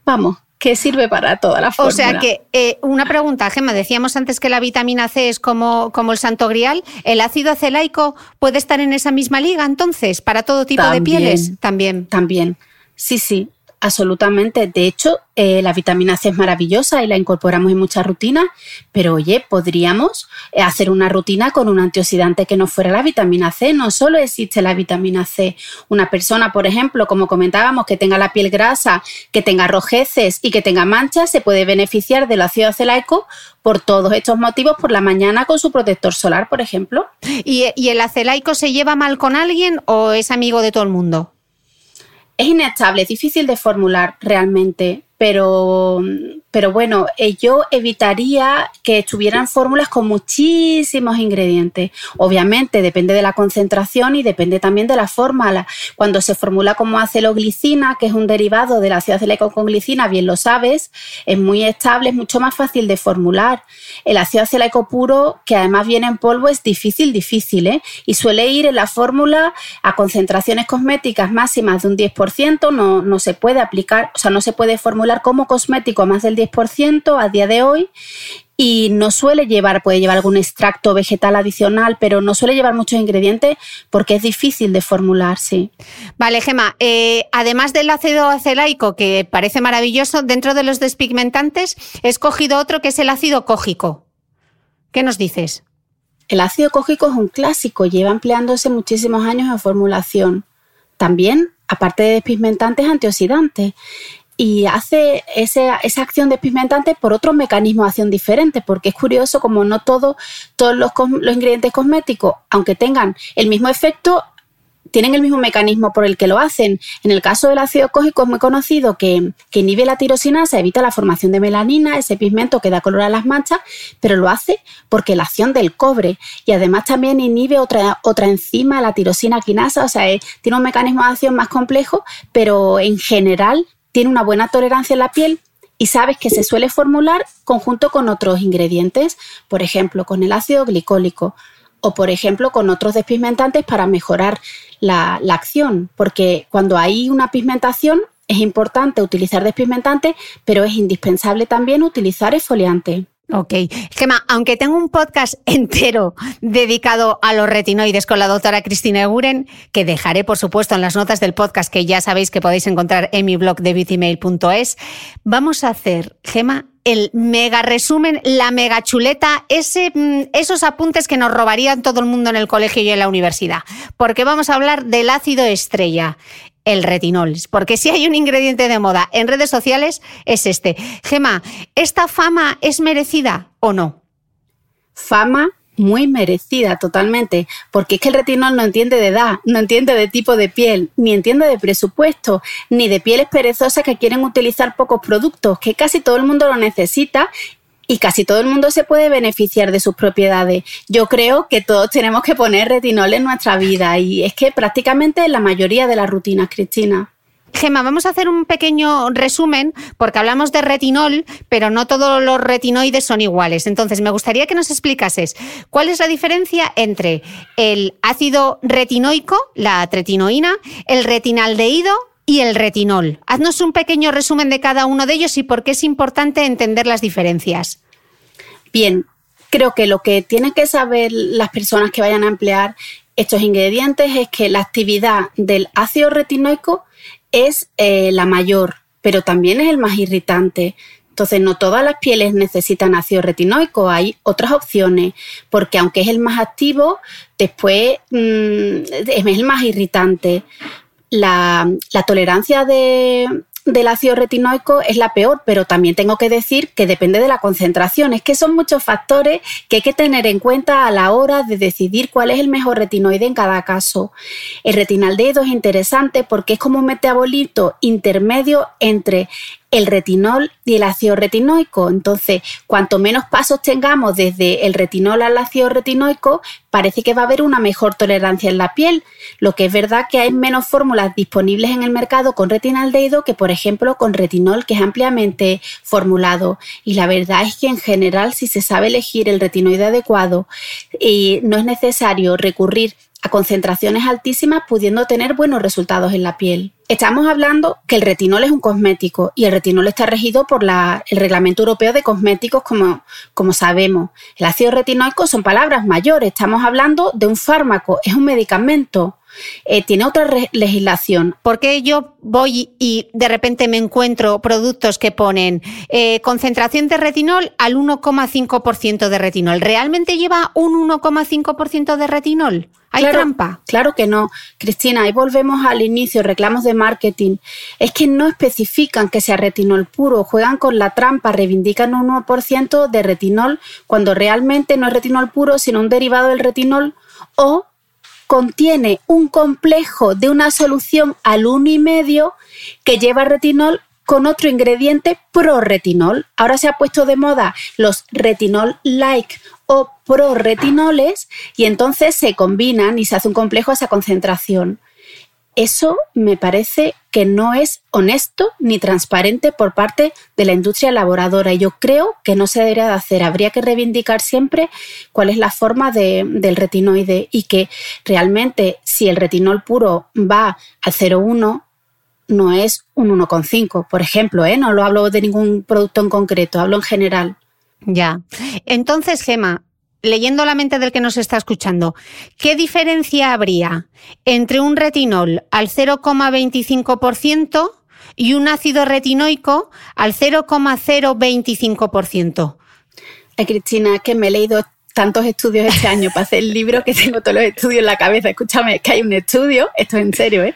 S2: Vamos, que sirve para toda la fórmula.
S1: O sea que, eh, una pregunta, Gemma, decíamos antes que la vitamina C es como, como el santo grial. ¿El ácido acelaico puede estar en esa misma liga entonces para todo tipo de pieles?
S2: También. También. Sí, sí. Absolutamente. De hecho, eh, la vitamina C es maravillosa y la incorporamos en muchas rutinas, pero oye, podríamos eh, hacer una rutina con un antioxidante que no fuera la vitamina C. No solo existe la vitamina C. Una persona, por ejemplo, como comentábamos, que tenga la piel grasa, que tenga rojeces y que tenga manchas, se puede beneficiar del ácido acelaico por todos estos motivos por la mañana con su protector solar, por ejemplo.
S1: ¿Y, y el acelaico se lleva mal con alguien o es amigo de todo el mundo?
S2: Es inestable, es difícil de formular realmente pero, pero bueno, eh, yo evitaría que estuvieran fórmulas con muchísimos ingredientes. Obviamente depende de la concentración y depende también de la forma. Cuando se formula como aceloglicina, que es un derivado del ácido acelaico con glicina, bien lo sabes, es muy estable, es mucho más fácil de formular. El ácido acelaico puro, que además viene en polvo, es difícil, difícil, ¿eh? Y suele ir en la fórmula a concentraciones cosméticas máximas de un 10%, no, no se puede aplicar, o sea, no se puede formular como cosmético más del 10% a día de hoy y no suele llevar, puede llevar algún extracto vegetal adicional, pero no suele llevar muchos ingredientes porque es difícil de formular, sí.
S1: Vale, Gema, eh, además del ácido acelaico, que parece maravilloso, dentro de los despigmentantes he escogido otro que es el ácido cógico. ¿Qué nos dices?
S2: El ácido cógico es un clásico, lleva empleándose muchísimos años en formulación. También, aparte de despigmentantes, antioxidantes y hace esa, esa acción despigmentante por otro mecanismo de acción diferente, porque es curioso como no todo, todos los, los ingredientes cosméticos, aunque tengan el mismo efecto, tienen el mismo mecanismo por el que lo hacen. En el caso del ácido cógico es muy conocido que, que, inhibe la tirosinasa, evita la formación de melanina, ese pigmento que da color a las manchas, pero lo hace porque la acción del cobre y además también inhibe otra, otra enzima, la tirosina quinasa, o sea, tiene un mecanismo de acción más complejo, pero en general tiene una buena tolerancia en la piel y sabes que se suele formular conjunto con otros ingredientes, por ejemplo, con el ácido glicólico o, por ejemplo, con otros despigmentantes para mejorar la, acción, porque cuando hay una pigmentación es importante utilizar despigmentantes, pero es indispensable también utilizar esfoliante.
S1: Ok. Gemma, aunque tengo un podcast entero dedicado a los retinoides con la doctora Cristina Eguren, que dejaré, por supuesto, en las notas del podcast, que ya sabéis que podéis encontrar en mi blog de beautymail.es, vamos a hacer, Gema, el mega resumen, la mega chuleta, mm, esos apuntes que nos robarían todo el mundo en el colegio y en la universidad. Porque vamos a hablar del ácido estrella el retinol. Porque si hay un ingrediente de moda en redes sociales es este. Gema, ¿esta fama es merecida o no?
S2: Fama muy merecida totalmente, porque es que el retinol no entiende de edad, no entiende de tipo de piel, ni entiende de presupuesto, ni de pieles perezosas que quieren utilizar pocos productos, que casi todo el mundo lo necesita y casi todo el mundo se puede beneficiar de sus propiedades. Yo creo que todos tenemos que poner retinol en nuestra vida y es que prácticamente la mayoría de las rutinas, Cristina.
S1: Gema, vamos a hacer un pequeño resumen porque hablamos de retinol, pero no todos los retinoides son iguales. Entonces, me gustaría que nos explicases cuál es la diferencia entre el ácido retinoico, la tretinoína, el retinaldehído y el retinol. Haznos un pequeño resumen de cada uno de ellos y por qué es importante entender las diferencias.
S2: Bien, creo que lo que tienen que saber las personas que vayan a emplear estos ingredientes es que la actividad del ácido retinoico es eh, la mayor, pero también es el más irritante. Entonces, no todas las pieles necesitan ácido retinoico, hay otras opciones, porque aunque es el más activo, después mm, es el más irritante la, tolerancia del ácido retinoico es la peor, pero también tengo que decir que depende de la concentración. Es que son muchos factores que hay que tener en cuenta a la hora de decidir cuál es el mejor retinoide en cada caso. El retinaldehído es interesante porque es como un metabolito intermedio entre el retinol y el ácido retinoico. Entonces, cuanto menos pasos tengamos desde el retinol al ácido retinoico, parece que va a haber una mejor tolerancia en la piel. Lo que es verdad que hay menos fórmulas disponibles en el mercado con retinaldehído que, por ejemplo, con retinol, que es ampliamente formulado. Y la verdad es que en general, si se sabe elegir el retinoide adecuado, y no es necesario recurrir a concentraciones altísimas pudiendo tener buenos resultados en la piel. Estamos hablando que el retinol es un cosmético y el retinol está regido por el Reglamento Europeo de Cosméticos, como, como sabemos. El ácido retinoico son palabras mayores, estamos hablando de un fármaco, es un medicamento. Eh, tiene otra legislación.
S1: Porque yo voy y de repente me encuentro productos que ponen eh, concentración de retinol al 1,5% de retinol? ¿Realmente lleva un 1,5% de retinol? ¿Hay trampa?
S2: Claro que no. Cristina, ahí volvemos al inicio, reclamos de marketing. Es que no especifican que sea retinol puro, juegan con la trampa, reivindican un 1% de retinol cuando realmente no es retinol puro, sino un derivado del retinol o contiene un complejo de una solución al 1,5 que lleva retinol con otro ingrediente pro-retinol. Ahora se ha puesto de moda los retinol-like o pro-retinoles y entonces se combinan y se hace un complejo a esa concentración. Eso me parece que no es honesto ni transparente por parte de la industria elaboradora y yo creo que no se debería de hacer. Habría que reivindicar siempre cuál es la forma del retinoide y que realmente si el retinol puro va al 0,1 no es un 1,5, por ejemplo, ¿eh? no lo hablo de ningún producto en concreto, hablo en general.
S1: Ya. Entonces, Gema, leyendo la mente del que nos está escuchando, ¿qué diferencia habría entre un retinol al 0,25% y un ácido retinoico al 0,025%?
S2: Ay, Cristina, que me he leído tantos estudios este año para hacer el libro que tengo todos los estudios en la cabeza. Escúchame, que hay un estudio, esto es en serio, ¿eh?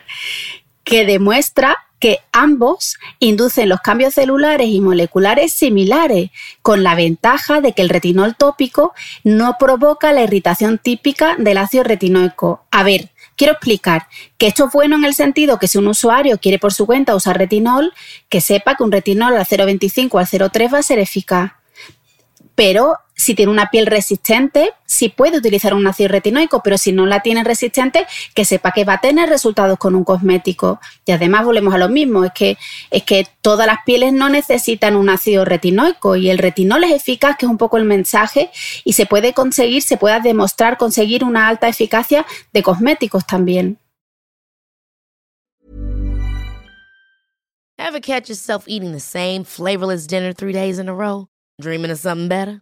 S2: que demuestra que ambos inducen los cambios celulares y moleculares similares, con la ventaja de que el retinol tópico no provoca la irritación típica del ácido retinoico. A ver, quiero explicar que esto es bueno en el sentido que si un usuario quiere por su cuenta usar retinol, que sepa que un retinol al 0,25 o al 0,3 va a ser eficaz pero si tiene una piel resistente, sí puede utilizar un ácido retinoico, pero si no la tiene resistente, que sepa que va a tener resultados con un cosmético. Y además volvemos a lo mismo, es que, es que todas las pieles no necesitan un ácido retinoico y el retinol es eficaz, que es un poco el mensaje, y se puede conseguir, se puede demostrar conseguir una alta eficacia de cosméticos también.
S3: catch yourself eating the same flavorless dinner three days in a row? Dreaming of something better?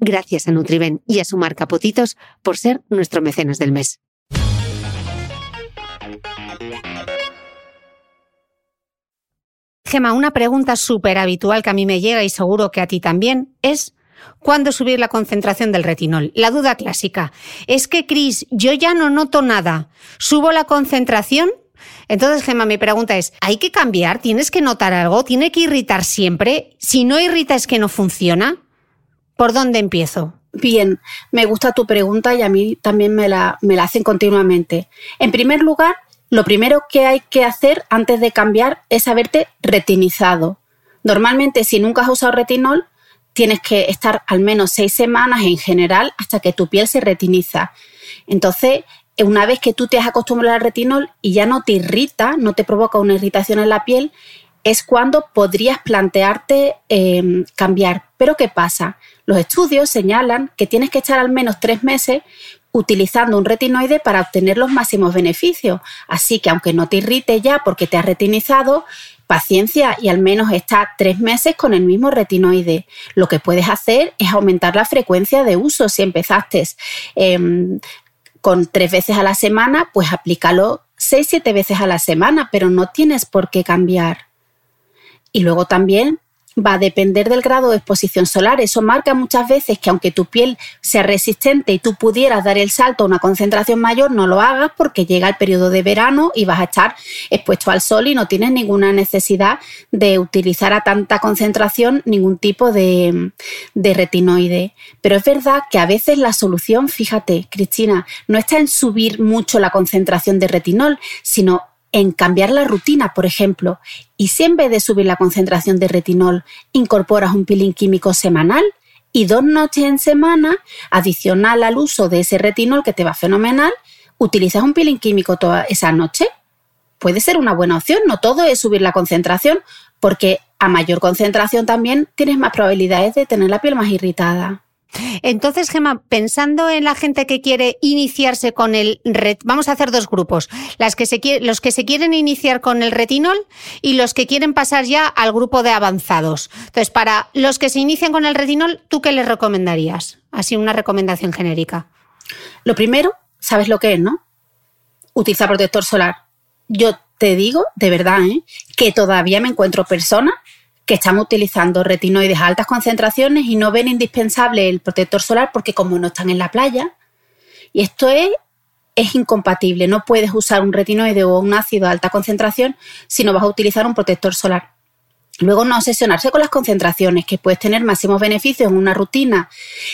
S1: Gracias a Nutriben y a su marca Potitos por ser nuestro mecenas del mes. Gema, una pregunta súper habitual que a mí me llega y seguro que a ti también es ¿cuándo subir la concentración del retinol? La duda clásica. Es que, Cris, yo ya no noto nada. ¿Subo la concentración? Entonces, Gema, mi pregunta es, ¿hay que cambiar? ¿Tienes que notar algo? ¿Tiene que irritar siempre? Si no irrita es que no funciona. ¿Por dónde empiezo?
S2: Bien, me gusta tu pregunta y a mí también me la, me la hacen continuamente. En primer lugar, lo primero que hay que hacer antes de cambiar es haberte retinizado. Normalmente, si nunca has usado retinol, tienes que estar al menos seis semanas en general hasta que tu piel se retiniza. Entonces, una vez que tú te has acostumbrado al retinol y ya no te irrita, no te provoca una irritación en la piel, es cuando podrías plantearte em, cambiar. Pero ¿qué pasa? Los estudios señalan que tienes que estar al menos tres meses utilizando un retinoide para obtener los máximos beneficios. Así que aunque no te irrite ya porque te has retinizado, paciencia y al menos está tres meses con el mismo retinoide. Lo que puedes hacer es aumentar la frecuencia de uso. Si empezaste em, con tres veces a la semana, pues aplícalo seis, siete veces a la semana, pero no tienes por qué cambiar. Y luego también va a depender del grado de exposición solar. Eso marca muchas veces que aunque tu piel sea resistente y tú pudieras dar el salto a una concentración mayor, no lo hagas porque llega el periodo de verano y vas a estar expuesto al sol y no tienes ninguna necesidad de utilizar a tanta concentración ningún tipo de, de retinoide. Pero es verdad que a veces la solución, fíjate, Cristina, no está en subir mucho la concentración de retinol, sino en cambiar la rutina, por ejemplo, y si en vez de subir la concentración de retinol incorporas un peeling químico semanal y dos noches en semana, adicional al uso de ese retinol que te va fenomenal, utilizas un peeling químico toda esa noche, puede ser una buena opción. No todo es subir la concentración, porque a mayor concentración también tienes más probabilidades de tener la piel más irritada.
S1: Entonces, Gemma, pensando en la gente que quiere iniciarse con el ret vamos a hacer dos grupos, las que se los que se quieren iniciar con el retinol y los que quieren pasar ya al grupo de avanzados. Entonces, para los que se inician con el retinol, ¿tú qué les recomendarías? Así una recomendación genérica.
S2: Lo primero, sabes lo que es, ¿no? Utilizar protector solar. Yo te digo, de verdad, ¿eh? que todavía me encuentro personas que estamos utilizando retinoides a altas concentraciones y no ven indispensable el protector solar porque como no están en la playa, y esto es, es incompatible, no puedes usar un retinoide o un ácido a alta concentración si no vas a utilizar un protector solar. Luego no obsesionarse con las concentraciones, que puedes tener máximos beneficios en una rutina.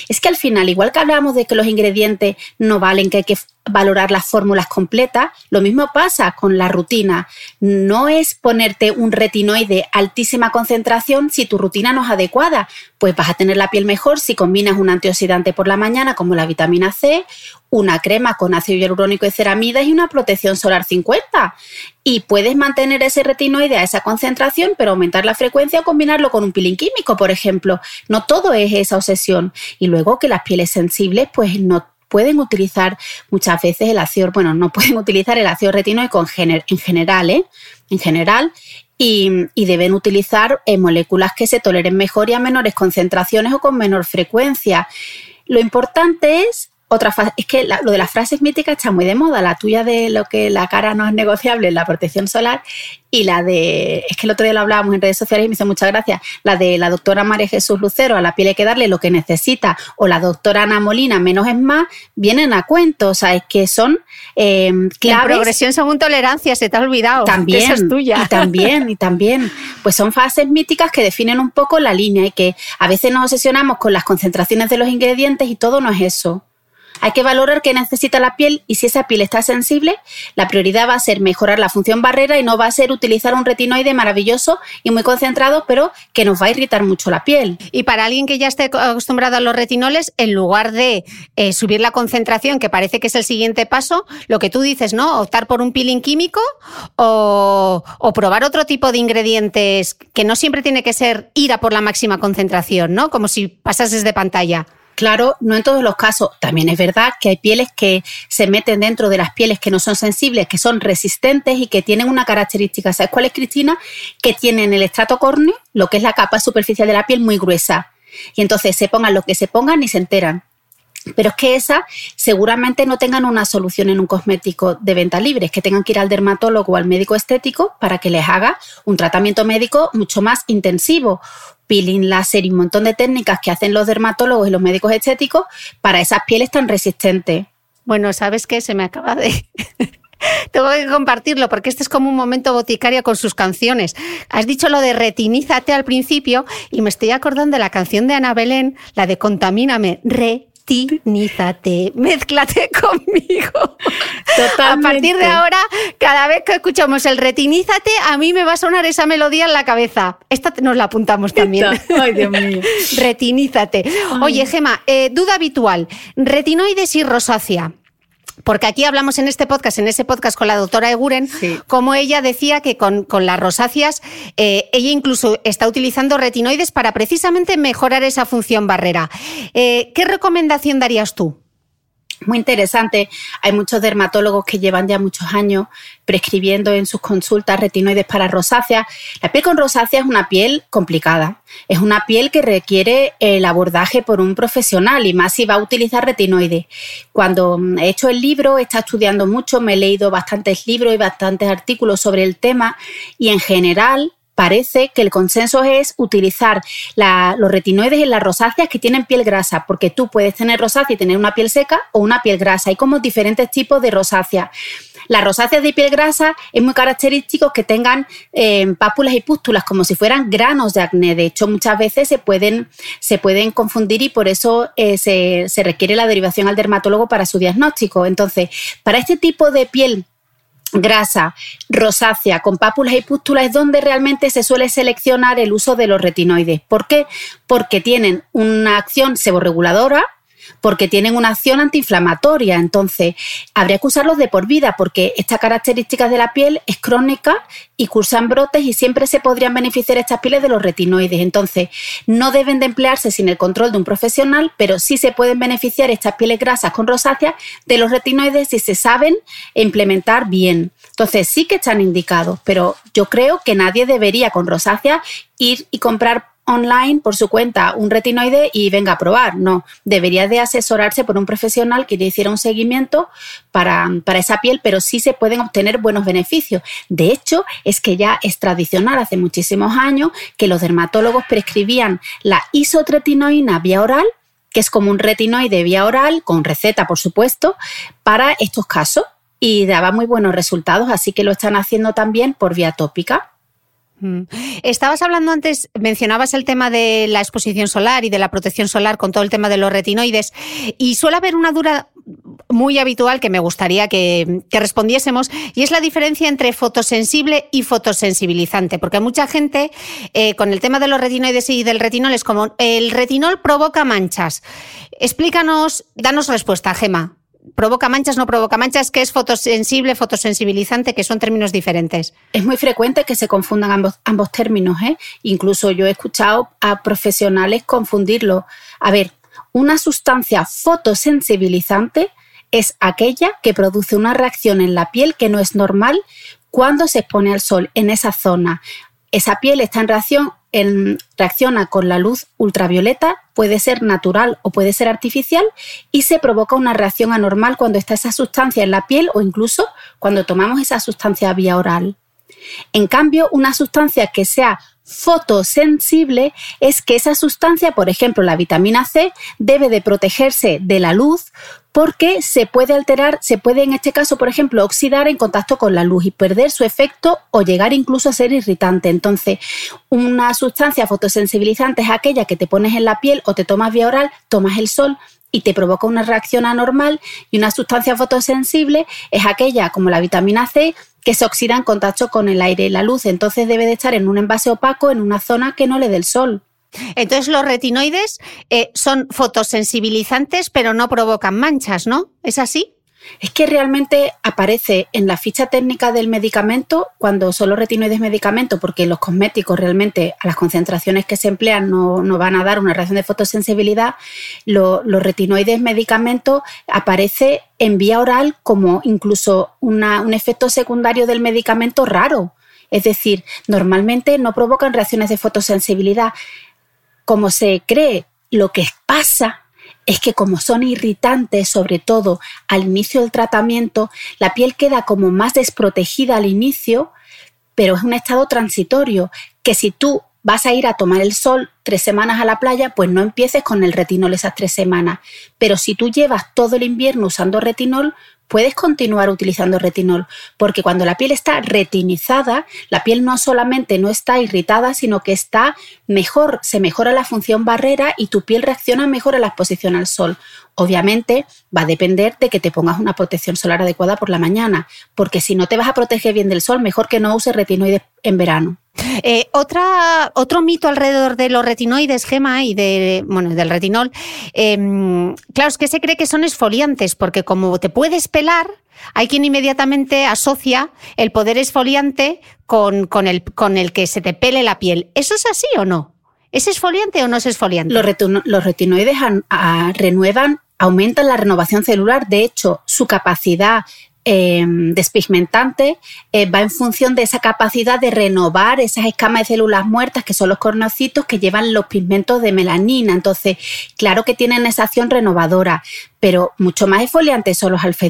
S2: Es que al final, igual que hablamos de que los ingredientes no valen, que hay que valorar las fórmulas completas, lo mismo pasa con la rutina. No es ponerte un retinoide altísima concentración si tu rutina no es adecuada, pues vas a tener la piel mejor si combinas un antioxidante por la mañana como la vitamina C, una crema con ácido hialurónico y ceramidas y una protección solar 50. Y puedes mantener ese retinoide a esa concentración, pero aumentar la frecuencia o combinarlo con un peeling químico, por ejemplo. No todo es esa obsesión. Y luego que las pieles sensibles, pues no pueden utilizar muchas veces el ácido, bueno, no pueden utilizar el ácido retinoico en, general, ¿eh? En general. Y, deben utilizar eh, moléculas que se toleren mejor y a menores concentraciones o con menor frecuencia. Lo importante es otra es que lo de las frases míticas está muy de moda, la tuya de lo que la cara no es negociable, la protección solar, y la de, es que el otro día lo hablábamos en redes sociales y me hizo muchas gracias, la de la doctora María Jesús Lucero, a la piel hay que darle lo que necesita, o la doctora Ana Molina, menos es más, vienen a cuento, o sea, es que son eh, claves.
S1: La progresión según tolerancia, se te ha olvidado.
S2: También,
S1: es tuya.
S2: Y también, y también, pues son frases míticas que definen un poco la línea y que a veces nos obsesionamos con las concentraciones de los ingredientes y todo no es eso. Hay que valorar qué necesita la piel y si esa piel está sensible, la prioridad va a ser mejorar la función barrera y no va a ser utilizar un retinoide maravilloso y muy concentrado, pero que nos va a irritar mucho la piel.
S1: Y para alguien que ya esté acostumbrado a los retinoles, en lugar de eh, subir la concentración, que parece que es el siguiente paso, lo que tú dices, ¿no? Optar por un peeling químico o, o probar otro tipo de ingredientes que no siempre tiene que ser ir a por la máxima concentración, ¿no? Como si pasases de pantalla.
S2: Claro, no en todos los casos. También es verdad que hay pieles que se meten dentro de las pieles que no son sensibles, que son resistentes y que tienen una característica. ¿Sabes cuál es, Cristina? Que tienen el estrato córneo, lo que es la capa superficial de la piel, muy gruesa. Y entonces se pongan lo que se pongan y se enteran. Pero es que esas seguramente no tengan una solución en un cosmético de venta libre, es que tengan que ir al dermatólogo o al médico estético para que les haga un tratamiento médico mucho más intensivo. Peeling láser y un montón de técnicas que hacen los dermatólogos y los médicos estéticos para esas pieles tan resistentes.
S1: Bueno, ¿sabes qué? Se me acaba de... Tengo que compartirlo porque este es como un momento boticario con sus canciones. Has dicho lo de retinízate al principio y me estoy acordando de la canción de Ana Belén, la de Contamíname. Re retinízate, mézclate conmigo. A partir de ahora, cada vez que escuchamos el retinízate, a mí me va a sonar esa melodía en la cabeza. Esta nos la apuntamos también.
S2: Ay, Dios mío.
S1: retinízate. Oye, Gema, eh, duda habitual. Retinoides y rosácea. Porque aquí hablamos en este podcast, en ese podcast con la doctora Eguren, como ella decía que con, las rosáceas, eh, ella incluso está utilizando retinoides para precisamente mejorar esa función barrera. Eh, ¿Qué recomendación darías tú?
S2: Muy interesante. Hay muchos dermatólogos que llevan ya muchos años prescribiendo en sus consultas retinoides para rosácea. La piel con rosácea es una piel complicada. Es una piel que requiere el abordaje por un profesional y más si va a utilizar retinoides. Cuando he hecho el libro, he estado estudiando mucho, me he leído bastantes libros y bastantes artículos sobre el tema y en general parece que el consenso es utilizar los retinoides en las rosáceas que tienen piel grasa, porque tú puedes tener rosácea y tener una piel seca o una piel grasa. Hay como diferentes tipos de rosácea. Las rosáceas de piel grasa es muy característico que tengan eh, pápulas y pústulas como si fueran granos de acné. De hecho, muchas veces se pueden, se pueden confundir y por eso eh, se, se requiere la derivación al dermatólogo para su diagnóstico. Entonces, para este tipo de piel grasa rosácea con pápulas y pústulas es donde realmente se suele seleccionar el uso de los retinoides. ¿Por qué? Porque tienen una acción seborreguladora, porque tienen una acción antiinflamatoria. Entonces, habría que usarlos de por vida porque esta característica de la piel es crónica y cursan brotes y siempre se podrían beneficiar estas pieles de los retinoides. Entonces, no deben de emplearse sin el control de un profesional, pero sí se pueden beneficiar estas pieles grasas con rosácea de los retinoides si se saben implementar bien. Entonces, sí que están indicados, pero yo creo que nadie debería con rosácea ir y comprar online por su cuenta un retinoide y venga a probar. No, debería de asesorarse por un profesional que le hiciera un seguimiento para, para, esa piel, pero sí se pueden obtener buenos beneficios. De hecho, es que ya es tradicional hace muchísimos años que los dermatólogos prescribían la isotretinoína vía oral que es como un retinoide vía oral, con receta por supuesto, para estos casos y daba muy buenos resultados, así que lo están haciendo también por vía tópica.
S1: Mm. Estabas hablando antes, mencionabas el tema de la exposición solar y de la protección solar con todo el tema de los retinoides y suele haber una dura muy habitual que me gustaría que, respondiésemos y es la diferencia entre fotosensible y fotosensibilizante, porque mucha gente eh, con el tema de los retinoides y del retinol es como el retinol provoca manchas. Explícanos, danos respuesta, Gema provoca manchas, no provoca manchas, que es fotosensible, fotosensibilizante, que son términos diferentes.
S2: Es muy frecuente que se confundan ambos, ambos términos, ¿eh? Incluso yo he escuchado a profesionales confundirlo. A ver, una sustancia fotosensibilizante es aquella que produce una reacción en la piel que no es normal cuando se expone al sol en esa zona. Esa piel está en reacción reacciona con la luz ultravioleta, puede ser natural o puede ser artificial, y se provoca una reacción anormal cuando está esa sustancia en la piel o incluso cuando tomamos esa sustancia vía oral. En cambio, una sustancia que sea fotosensible es que esa sustancia, por ejemplo la vitamina C, debe de protegerse de la luz porque se puede alterar, se puede en este caso, por ejemplo, oxidar en contacto con la luz y perder su efecto o llegar incluso a ser irritante. Entonces, una sustancia fotosensibilizante es aquella que te pones en la piel o te tomas vía oral, tomas el sol y te provoca una reacción anormal y una sustancia fotosensible es aquella como la vitamina C que se oxida en contacto con el aire y la luz, entonces debe de estar en un envase opaco en una zona que no le dé el sol.
S1: Entonces los retinoides eh, son fotosensibilizantes pero no provocan manchas, ¿no? ¿Es así?
S2: Es que realmente aparece en la ficha técnica del medicamento cuando son los retinoides medicamento, porque los cosméticos realmente a las concentraciones que se emplean no, van a dar una reacción de fotosensibilidad. los retinoides medicamento aparece en vía oral como incluso un efecto secundario del medicamento raro. Es decir, normalmente no provocan reacciones de fotosensibilidad como se cree, lo que pasa es que como son irritantes, sobre todo al inicio del tratamiento, la piel queda como más desprotegida al inicio, pero es un estado transitorio, que si tú vas a ir a tomar el sol tres semanas a la playa, pues no empieces con el retinol esas tres semanas. Pero si tú llevas todo el invierno usando retinol, puedes continuar utilizando retinol, porque cuando la piel está retinizada, la piel no solamente no está irritada, sino que está mejor, se mejora la función barrera y tu piel reacciona mejor a la exposición al sol. Obviamente va a depender de que te pongas una protección solar adecuada por la mañana, porque si no te vas a proteger bien del sol, mejor que no uses retinoides en verano.
S1: Eh, otra, otro mito alrededor de los retinoides, Gema, y de, bueno, del retinol, em, claro, es que se cree que son esfoliantes, porque como te puedes pelar, hay quien inmediatamente asocia el poder esfoliante con, con, el, con el que se te pele la piel. ¿Eso es así o no? ¿Es esfoliante o no es esfoliante?
S2: Los, los retinoides renuevan, aumentan la renovación celular. De hecho, su capacidad Em, despigmentante eh, va en función de esa capacidad de renovar esas escamas de células muertas que son los cornocitos que llevan los pigmentos de melanina. Entonces, claro que tienen esa acción renovadora, pero mucho más esfoliantes son los alfa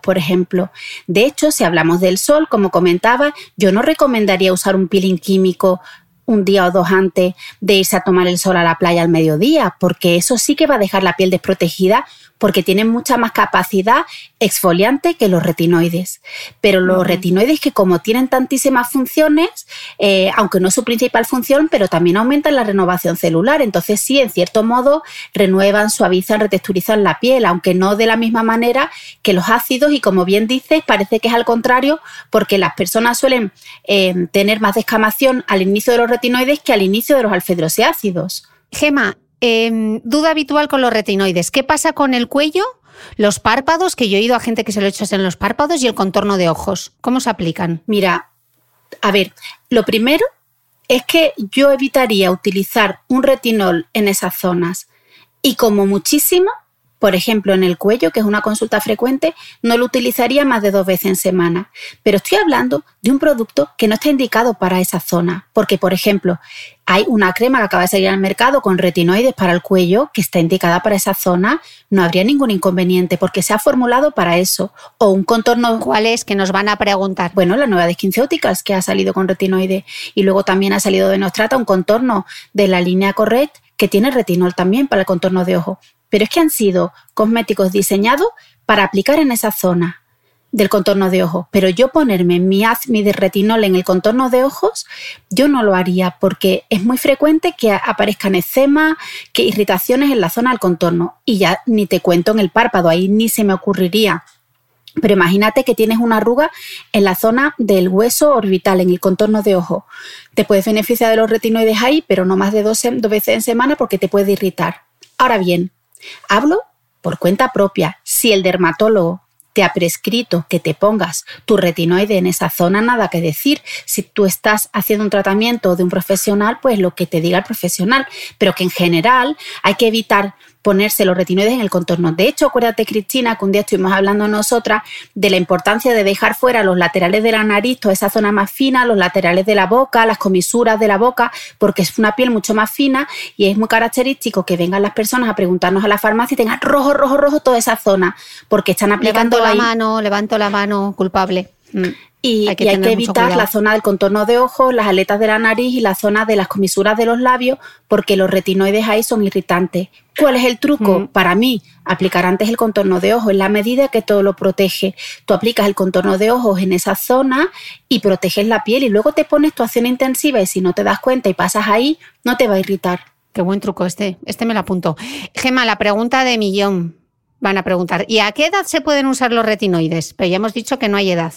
S2: por ejemplo. De hecho, si hablamos del sol, como comentaba, yo no recomendaría usar un peeling químico un día o dos antes de irse a tomar el sol a la playa al mediodía, porque eso sí que va a dejar la piel desprotegida porque tienen mucha más capacidad exfoliante que los retinoides. Pero los retinoides que como tienen tantísimas funciones, eh, aunque no es su principal función, pero también aumentan la renovación celular. Entonces sí, en cierto modo, renuevan, suavizan, retexturizan la piel, aunque no de la misma manera que los ácidos y como bien dices, parece que es al contrario, porque las personas suelen eh, tener más descamación al inicio de los retinoides que al inicio de los alfedroseácidos.
S1: Gema, Em, duda habitual con los retinoides. ¿Qué pasa con el cuello? Los párpados, que yo he oído a gente que se lo echas en los párpados y el contorno de ojos. ¿Cómo se aplican?
S2: Mira, a ver, lo primero es que yo evitaría utilizar un retinol en esas zonas y como muchísimo por ejemplo, en el cuello, que es una consulta frecuente, no lo utilizaría más de dos veces en semana. Pero estoy hablando de un producto que no está indicado para esa zona. Porque, por ejemplo, hay una crema que acaba de salir al mercado con retinoides para el cuello que está indicada para esa zona. No habría ningún inconveniente porque se ha formulado para eso. O un contorno.
S1: ¿Cuál es? Que nos van a preguntar.
S2: Bueno, la nueva de SkinCeuticals que ha salido con retinoides. Y luego también ha salido de Nostrata un contorno de la línea Correct que tiene retinol también para el contorno de ojo pero es que han sido cosméticos diseñados para aplicar en esa zona del contorno de ojos. Pero yo ponerme mi azmi de retinol en el contorno de ojos, yo no lo haría porque es muy frecuente que aparezcan eczema, que irritaciones en la zona del contorno. Y ya ni te cuento en el párpado, ahí ni se me ocurriría. Pero imagínate que tienes una arruga en la zona del hueso orbital, en el contorno de ojo. Te puedes beneficiar de los retinoides ahí, pero no más de dos veces en semana porque te puede irritar. Ahora bien, Hablo por cuenta propia. Si el dermatólogo te ha prescrito que te pongas tu retinoide en esa zona, nada que decir. Si tú estás haciendo un tratamiento de un profesional, pues lo que te diga el profesional, pero que en general hay que evitar ponerse los retinoides en el contorno. De hecho, acuérdate, Cristina, que un día estuvimos hablando nosotras de la importancia de dejar fuera los laterales de la nariz, toda esa zona más fina, los laterales de la boca, las comisuras de la boca, porque es una piel mucho más fina y es muy característico que vengan las personas a preguntarnos a la farmacia y tengan rojo, rojo, rojo toda esa zona, porque están aplicando
S1: levanto la mano, levanto la mano culpable.
S2: Mm. Y hay que, evitar la zona del contorno de ojos, las aletas de la nariz y la zona de las comisuras de los labios, porque los retinoides ahí son irritantes. ¿Cuál es el truco? Mm. Para mí, aplicar antes el contorno de ojos, en la medida que todo lo protege. Tú aplicas el contorno de ojos en esa zona y proteges la piel y luego te pones tu acción intensiva y si no te das cuenta y pasas ahí, no te va a irritar.
S1: Qué buen truco este, este me lo apunto. Gema, la pregunta de millón. Van a preguntar, ¿y a qué edad se pueden usar los retinoides? Pero ya hemos dicho que no hay edad.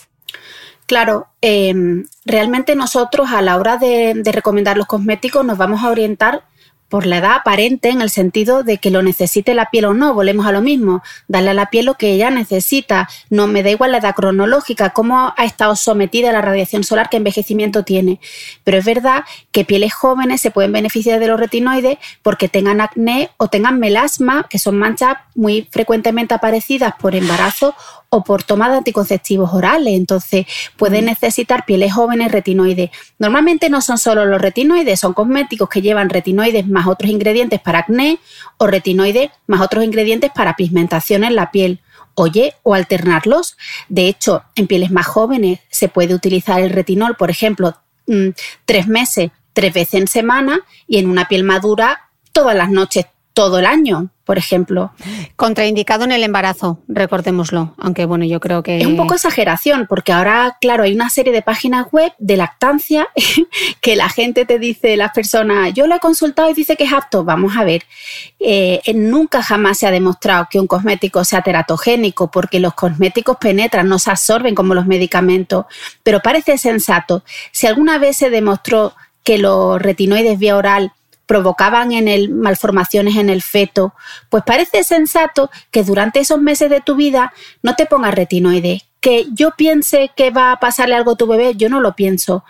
S2: Claro, em, realmente nosotros a la hora de, recomendar los cosméticos nos vamos a orientar por la edad aparente en el sentido de que lo necesite la piel o no, volvemos a lo mismo, darle a la piel lo que ella necesita, no me da igual la edad cronológica, cómo ha estado sometida a la radiación solar, qué envejecimiento tiene, pero es verdad que pieles jóvenes se pueden beneficiar de los retinoides porque tengan acné o tengan melasma, que son manchas muy frecuentemente aparecidas por embarazo o por toma de anticonceptivos orales. Entonces, puede necesitar pieles jóvenes retinoides. Normalmente no son solo los retinoides, son cosméticos que llevan retinoides más otros ingredientes para acné o retinoides más otros ingredientes para pigmentación en la piel. Oye, o alternarlos. De hecho, en pieles más jóvenes se puede utilizar el retinol, por ejemplo, mm, tres meses, tres veces en semana, y en una piel madura todas las noches, todo el año por ejemplo.
S1: Contraindicado en el embarazo, recordémoslo, aunque bueno, yo creo que...
S2: Es un poco exageración, porque ahora, claro, hay una serie de páginas web de lactancia que la gente te dice, las personas, yo lo he consultado y dice que es apto. Vamos a ver, eh, nunca jamás se ha demostrado que un cosmético sea teratogénico, porque los cosméticos penetran, no se absorben como los medicamentos, pero parece sensato. Si alguna vez se demostró que los retinoides vía oral provocaban en el malformaciones en el feto, pues parece sensato que durante esos meses de tu vida no te pongas retinoides. Que yo piense que va a pasarle algo a tu bebé, yo no lo pienso,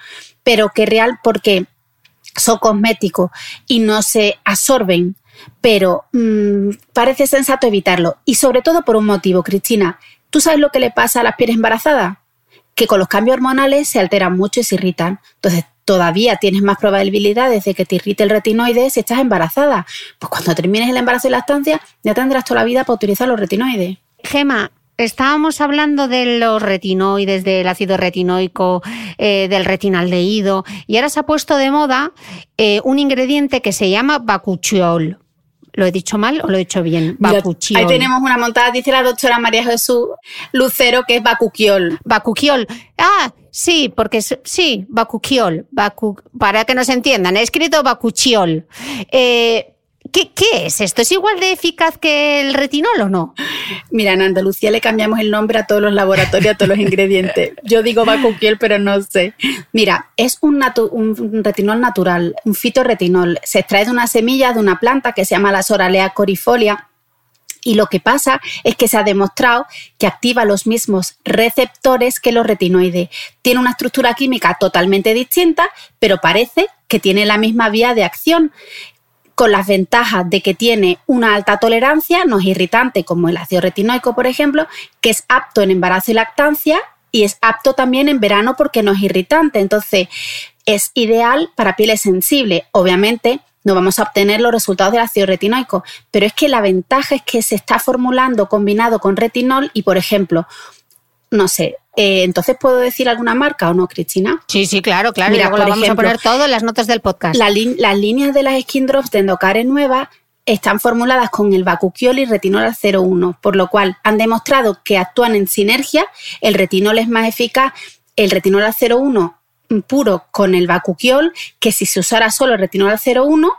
S2: pero que real porque son cosméticos y no se absorben, pero mm, parece sensato evitarlo. Y sobre todo por un motivo, Cristina. ¿Tú sabes lo que le pasa a las pieles embarazadas? Que con los cambios hormonales se alteran mucho y se irritan. Entonces, todavía tienes más probabilidades de que te irrite el retinoide si estás embarazada. Pues cuando termines el embarazo y la estancia, ya tendrás toda la vida para utilizar los retinoides.
S1: Gema, estábamos hablando de los retinoides, del ácido retinoico, eh, del retinaldehído, y ahora se ha puesto de moda eh, un ingrediente que se llama bacuchiol. ¿Lo he dicho mal o lo he dicho bien?
S2: Bacuchiol. Ahí tenemos una montada, dice la doctora María Jesús Lucero, que es bacuquiol.
S1: Bacuquiol. Ah, sí, porque sí, bacuquiol. para que nos entiendan, he escrito bacuchiol. Eh, ¿Qué, es esto? ¿Es igual de eficaz que el retinol o no?
S2: Mira, en Andalucía le cambiamos el nombre a todos los laboratorios, a todos los ingredientes. Yo digo bacuquiel, pero no sé. Mira, es un, un, retinol natural, un fitorretinol. Se extrae de una semilla de una planta que se llama la Soralea corifolia. Y lo que pasa es que se ha demostrado que activa los mismos receptores que los retinoides. Tiene una estructura química totalmente distinta, pero parece que tiene la misma vía de acción con las ventajas de que tiene una alta tolerancia, no es irritante como el ácido retinoico, por ejemplo, que es apto en embarazo y lactancia y es apto también en verano porque no es irritante. Entonces, es ideal para pieles sensibles. Obviamente, no vamos a obtener los resultados del ácido retinoico, pero es que la ventaja es que se está formulando combinado con retinol y, por ejemplo, no sé, eh, entonces, ¿puedo decir alguna marca o no, Cristina?
S1: Sí, sí, claro, claro. Mira, lo vamos a poner todo en las notas del podcast.
S2: las líneas de las skin drops de Endocare nuevas están formuladas con el Bacuquiol y retinol al 01, por lo cual han demostrado que actúan en sinergia. El retinol es más eficaz, el retinol al 01 puro con el Bacuquiol, que si se usara solo el retinol al 01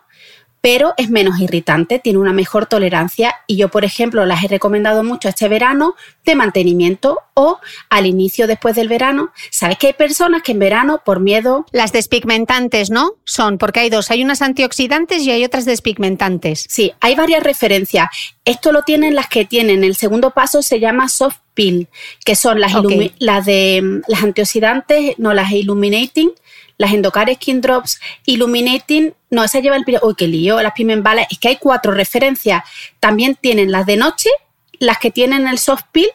S2: pero es menos irritante, tiene una mejor tolerancia y yo, por ejemplo, las he recomendado mucho este verano de mantenimiento o al inicio después del verano. Sabes que hay personas que en verano por miedo...
S1: Las despigmentantes, ¿no? Son, porque hay dos, hay unas antioxidantes y hay otras despigmentantes.
S2: Sí, hay varias referencias. Esto lo tienen las que tienen. El segundo paso se llama soft pill, que son las, las de las antioxidantes, no las illuminating, las Endocare Skin Drops Illuminating, no, esa lleva el... Uy, qué lío, las Pigment Balance. Es que hay cuatro referencias. También tienen las de noche, las que tienen el Soft Peel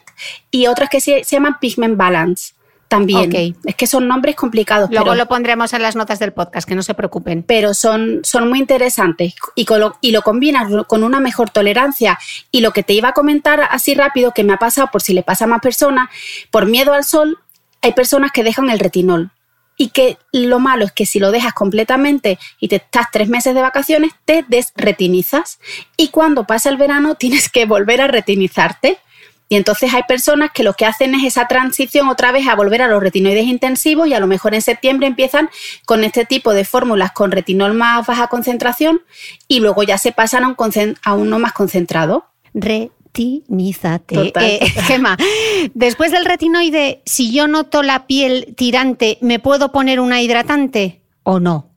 S2: y otras que se, llaman Pigment Balance también. Es que son nombres complicados.
S1: Luego lo pondremos en las notas del podcast, que no se preocupen.
S2: Pero son, son muy interesantes y, lo, y lo combinas con una mejor tolerancia. Y lo que te iba a comentar así rápido, que me ha pasado por si le pasa a más personas, por miedo al sol, hay personas que dejan el retinol y que lo malo es que si lo dejas completamente y te estás tres meses de vacaciones, te desretinizas y cuando pasa el verano tienes que volver a retinizarte. Y entonces hay personas que lo que hacen es esa transición otra vez a volver a los retinoides intensivos y a lo mejor en septiembre empiezan con este tipo de fórmulas con retinol más baja concentración y luego ya se pasan a, un a uno más concentrado.
S1: Retinízate. Eh, Gema, después del retinoide, si yo noto la piel tirante, ¿me puedo poner una hidratante o no?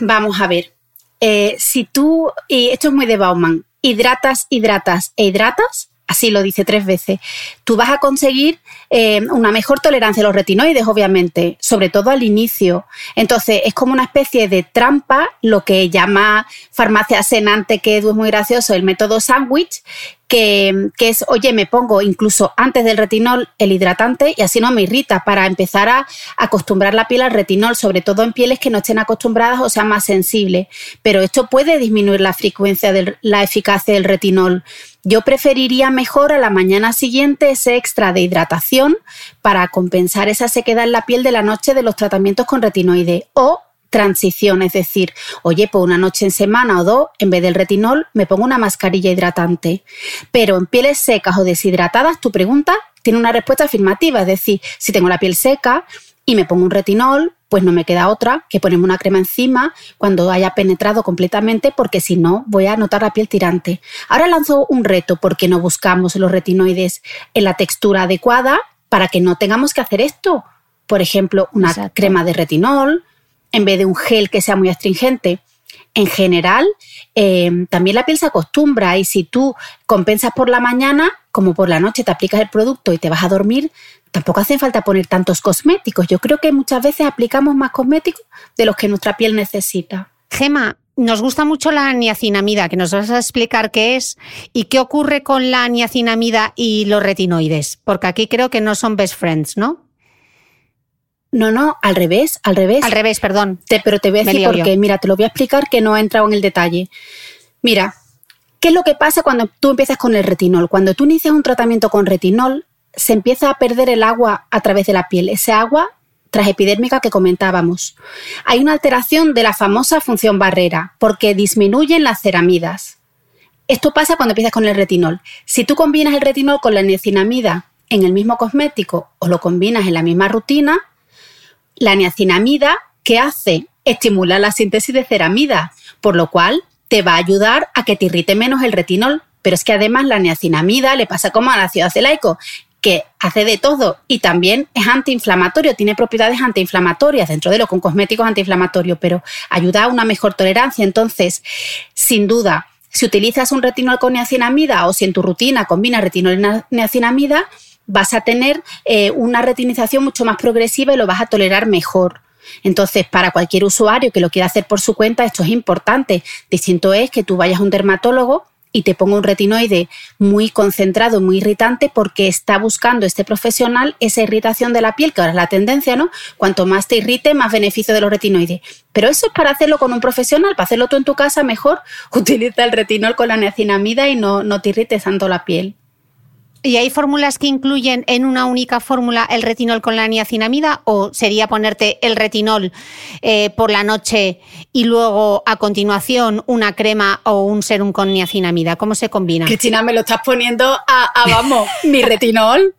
S2: Vamos a ver. Eh, si tú, y esto es muy de Bauman, hidratas, hidratas e hidratas, así lo dice tres veces, tú vas a conseguir eh, una mejor tolerancia a los retinoides, obviamente, sobre todo al inicio. Entonces, es como una especie de trampa, lo que llama farmacia senante, que es muy gracioso, el método sándwich, que, es, oye, me pongo incluso antes del retinol el hidratante y así no me irrita para empezar a acostumbrar la piel al retinol, sobre todo en pieles que no estén acostumbradas o sean más sensibles. Pero esto puede disminuir la frecuencia de la eficacia del retinol. Yo preferiría mejor a la mañana siguiente ese extra de hidratación para compensar esa sequedad en la piel de la noche de los tratamientos con retinoide o transición, es decir, oye, por una noche en semana o dos, en vez del retinol, me pongo una mascarilla hidratante. Pero en pieles secas o deshidratadas, tu pregunta tiene una respuesta afirmativa, es decir, si tengo la piel seca y me pongo un retinol, pues no me queda otra que ponerme una crema encima cuando haya penetrado completamente, porque si no, voy a notar la piel tirante. Ahora lanzo un reto porque no buscamos los retinoides en la textura adecuada para que no tengamos que hacer esto. Por ejemplo, una crema de retinol, en vez de un gel que sea muy astringente. En general, eh, también la piel se acostumbra y si tú compensas por la mañana, como por la noche te aplicas el producto y te vas a dormir, tampoco hace falta poner tantos cosméticos. Yo creo que muchas veces aplicamos más cosméticos de los que nuestra piel necesita.
S1: Gema, nos gusta mucho la niacinamida, que nos vas a explicar qué es y qué ocurre con la niacinamida y los retinoides, porque aquí creo que no son best friends, ¿no?
S2: No, no, al revés, al revés.
S1: Al revés, perdón.
S2: pero te voy a decir por qué. Mira, te lo voy a explicar que no he entrado en el detalle. Mira, ¿qué es lo que pasa cuando tú empiezas con el retinol? Cuando tú inicias un tratamiento con retinol, se empieza a perder el agua a través de la piel. Ese agua transepidérmica que comentábamos. Hay una alteración de la famosa función barrera, porque disminuyen las ceramidas. Esto pasa cuando empiezas con el retinol. Si tú combinas el retinol con la niacinamida en el mismo cosmético o lo combinas en la misma rutina, la niacinamida, ¿qué hace? Estimular la síntesis de ceramida, por lo cual te va a ayudar a que te irrite menos el retinol. Pero es que además la niacinamida le pasa como al ácido acelaico, que hace de todo y también es antiinflamatorio, tiene propiedades antiinflamatorias dentro de lo con cosméticos antiinflamatorios, pero ayuda a una mejor tolerancia. Entonces, sin duda, si utilizas un retinol con niacinamida o si en tu rutina combinas retinol y niacinamida, vas a tener eh, una retinización mucho más progresiva y lo vas a tolerar mejor. Entonces, para cualquier usuario que lo quiera hacer por su cuenta, esto es importante. Distinto es que tú vayas a un dermatólogo y te ponga un retinoide muy concentrado, muy irritante, porque está buscando este profesional esa irritación de la piel, que ahora es la tendencia, ¿no? Cuanto más te irrite, más beneficio de los retinoides. Pero eso es para hacerlo con un profesional, para hacerlo tú en tu casa, mejor utiliza el retinol con la niacinamida y no, no te irrites tanto la piel.
S1: ¿Y hay fórmulas que incluyen en una única fórmula el retinol con la niacinamida o sería ponerte el retinol eh, por la noche y luego a continuación una crema o un serum con niacinamida? ¿Cómo se combina?
S2: Cristina, me lo estás poniendo a, vamos, mi retinol.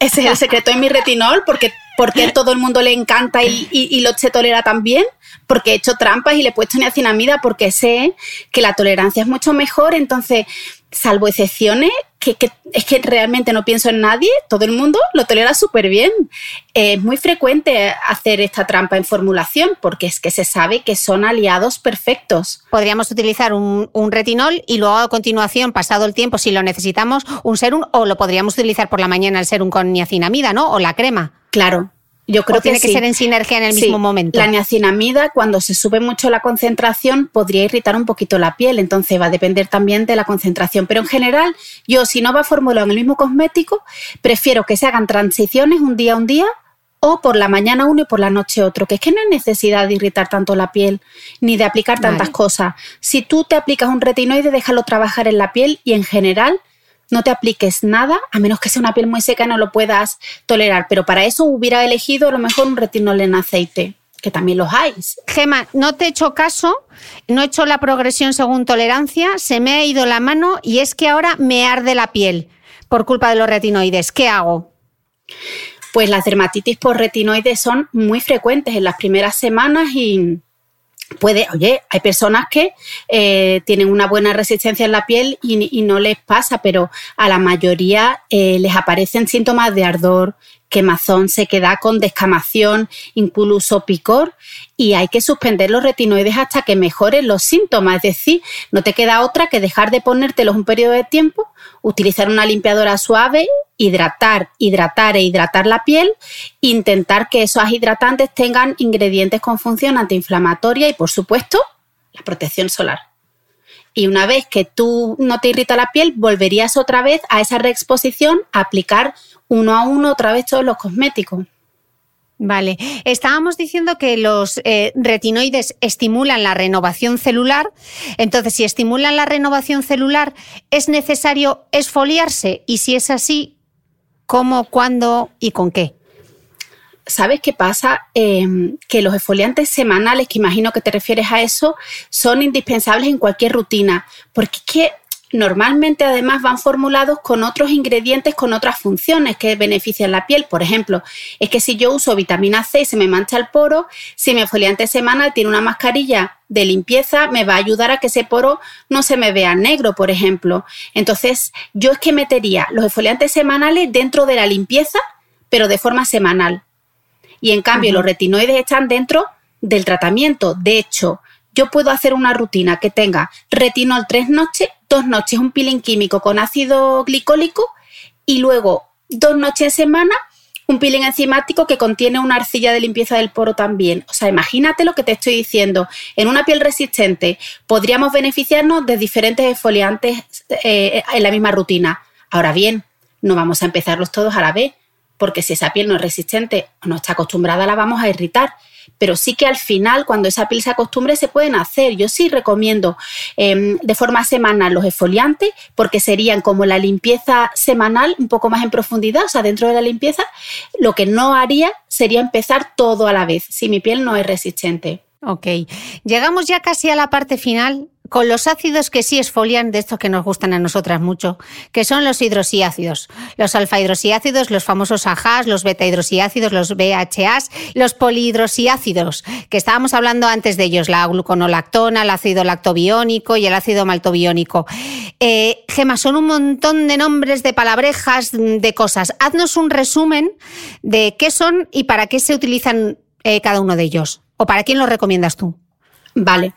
S2: Ese es el secreto de mi retinol porque, porque todo el mundo le encanta y, y, lo se tolera también porque he hecho trampas y le he puesto niacinamida porque sé que la tolerancia es mucho mejor. Entonces, salvo excepciones, que, es que realmente no pienso en nadie, todo el mundo lo tolera súper bien. Es muy frecuente hacer esta trampa en formulación porque es que se sabe que son aliados perfectos.
S1: Podríamos utilizar un, un retinol y luego a continuación, pasado el tiempo, si lo necesitamos, un serum o lo podríamos utilizar por la mañana el serum con niacinamida, ¿no? O la crema.
S2: Claro, yo creo
S1: que tiene que ser en sinergia en el mismo momento.
S2: La niacinamida, cuando se sube mucho la concentración, podría irritar un poquito la piel, entonces va a depender también de la concentración. Pero en general, yo si no va formulado en el mismo cosmético, prefiero que se hagan transiciones un día a un día o por la mañana uno y por la noche otro, que es que no hay necesidad de irritar tanto la piel ni de aplicar tantas cosas. Si tú te aplicas un retinoide, déjalo trabajar en la piel y en general no te apliques nada, a menos que sea una piel muy seca y no lo puedas tolerar. Pero para eso hubiera elegido a lo mejor un retinol en aceite que también los hay.
S1: Gema, no te he hecho caso, no he hecho la progresión según tolerancia, se me ha ido la mano y es que ahora me arde la piel por culpa de los retinoides. ¿Qué hago?
S2: Pues las dermatitis por retinoides son muy frecuentes en las primeras semanas y, puede, oye, hay personas que eh, tienen una buena resistencia en la piel y, no les pasa, pero a la mayoría eh, les aparecen síntomas de ardor, quemazón, se queda con descamación, incluso picor, y hay que suspender los retinoides hasta que mejoren los síntomas. Es decir, no te queda otra que dejar de ponértelos un periodo de tiempo, utilizar una limpiadora suave hidratar, hidratar e hidratar la piel, intentar que esos hidratantes tengan ingredientes con función antiinflamatoria y, por supuesto, la protección solar. Y una vez que tú no te irrita la piel, volverías otra vez a esa reexposición a aplicar uno a uno otra vez todos los cosméticos.
S1: Vale, estábamos diciendo que los eh, retinoides estimulan la renovación celular. Entonces, si estimulan la renovación celular, ¿es necesario esfoliarse? Y si es así, ¿cómo, cuándo y con qué?
S2: ¿Sabes qué pasa? Em, que los esfoliantes semanales, que imagino que te refieres a eso, son indispensables en cualquier rutina, porque es que Normalmente además van formulados con otros ingredientes, con otras funciones que benefician la piel. Por ejemplo, es que si yo uso vitamina C y se me mancha el poro, si mi exfoliante semanal tiene una mascarilla de limpieza, me va a ayudar a que ese poro no se me vea negro, por ejemplo. Entonces, yo es que metería los exfoliantes semanales dentro de la limpieza, pero de forma semanal. Y en cambio, los retinoides están dentro del tratamiento. De hecho, yo puedo hacer una rutina que tenga retinol tres noches, dos noches un peeling químico con ácido glicólico y luego dos noches en semana un peeling enzimático que contiene una arcilla de limpieza del poro también. O sea, imagínate lo que te estoy diciendo. En una piel resistente podríamos beneficiarnos de diferentes exfoliantes eh, en la misma rutina. Ahora bien, no vamos a empezarlos todos a la vez, porque si esa piel no es resistente o no está acostumbrada, la vamos a irritar pero sí que al final, cuando esa piel se acostumbre, se pueden hacer. Yo sí recomiendo em, de forma semanal los exfoliantes, porque serían como la limpieza semanal, un poco más en profundidad, o sea, dentro de la limpieza. Lo que no haría sería empezar todo a la vez, si mi piel no es resistente.
S1: Ok, llegamos ya casi a la parte final con los ácidos que sí esfolian, de estos que nos gustan a nosotras mucho, que son los hidrosíácidos, los alfa-hidrosíácidos, los famosos AHAs, los beta-hidrosíácidos, los BHAs, los polihidrosíácidos, que estábamos hablando antes de ellos, la gluconolactona, el ácido lactobiónico y el ácido maltobiónico. Eh, Gema, son un montón de nombres, de palabrejas, de cosas. Haznos un resumen de qué son y para qué se utilizan eh, cada uno de ellos. ¿O para quién los recomiendas tú?
S2: Vale.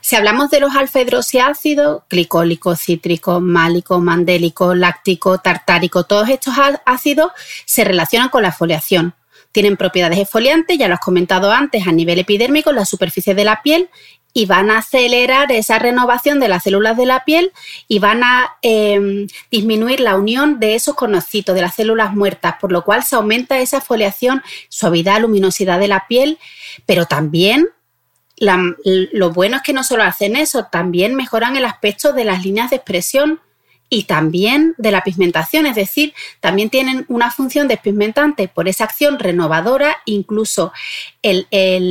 S2: Si hablamos de los alfa-hidroxiácidos, glicólico, cítrico, málico, mandélico, láctico, tartárico, todos estos ácidos se relacionan con la foliación. Tienen propiedades exfoliantes, ya lo has comentado antes, a nivel epidérmico en la superficie de la piel y van a acelerar esa renovación de las células de la piel y van a em, disminuir la unión de esos conocitos, de las células muertas, por lo cual se aumenta esa foliación, suavidad, luminosidad de la piel, pero también lo bueno es que no solo hacen eso, también mejoran el aspecto de las líneas de expresión y también de la pigmentación, es decir, también tienen una función despigmentante por esa acción renovadora, incluso el,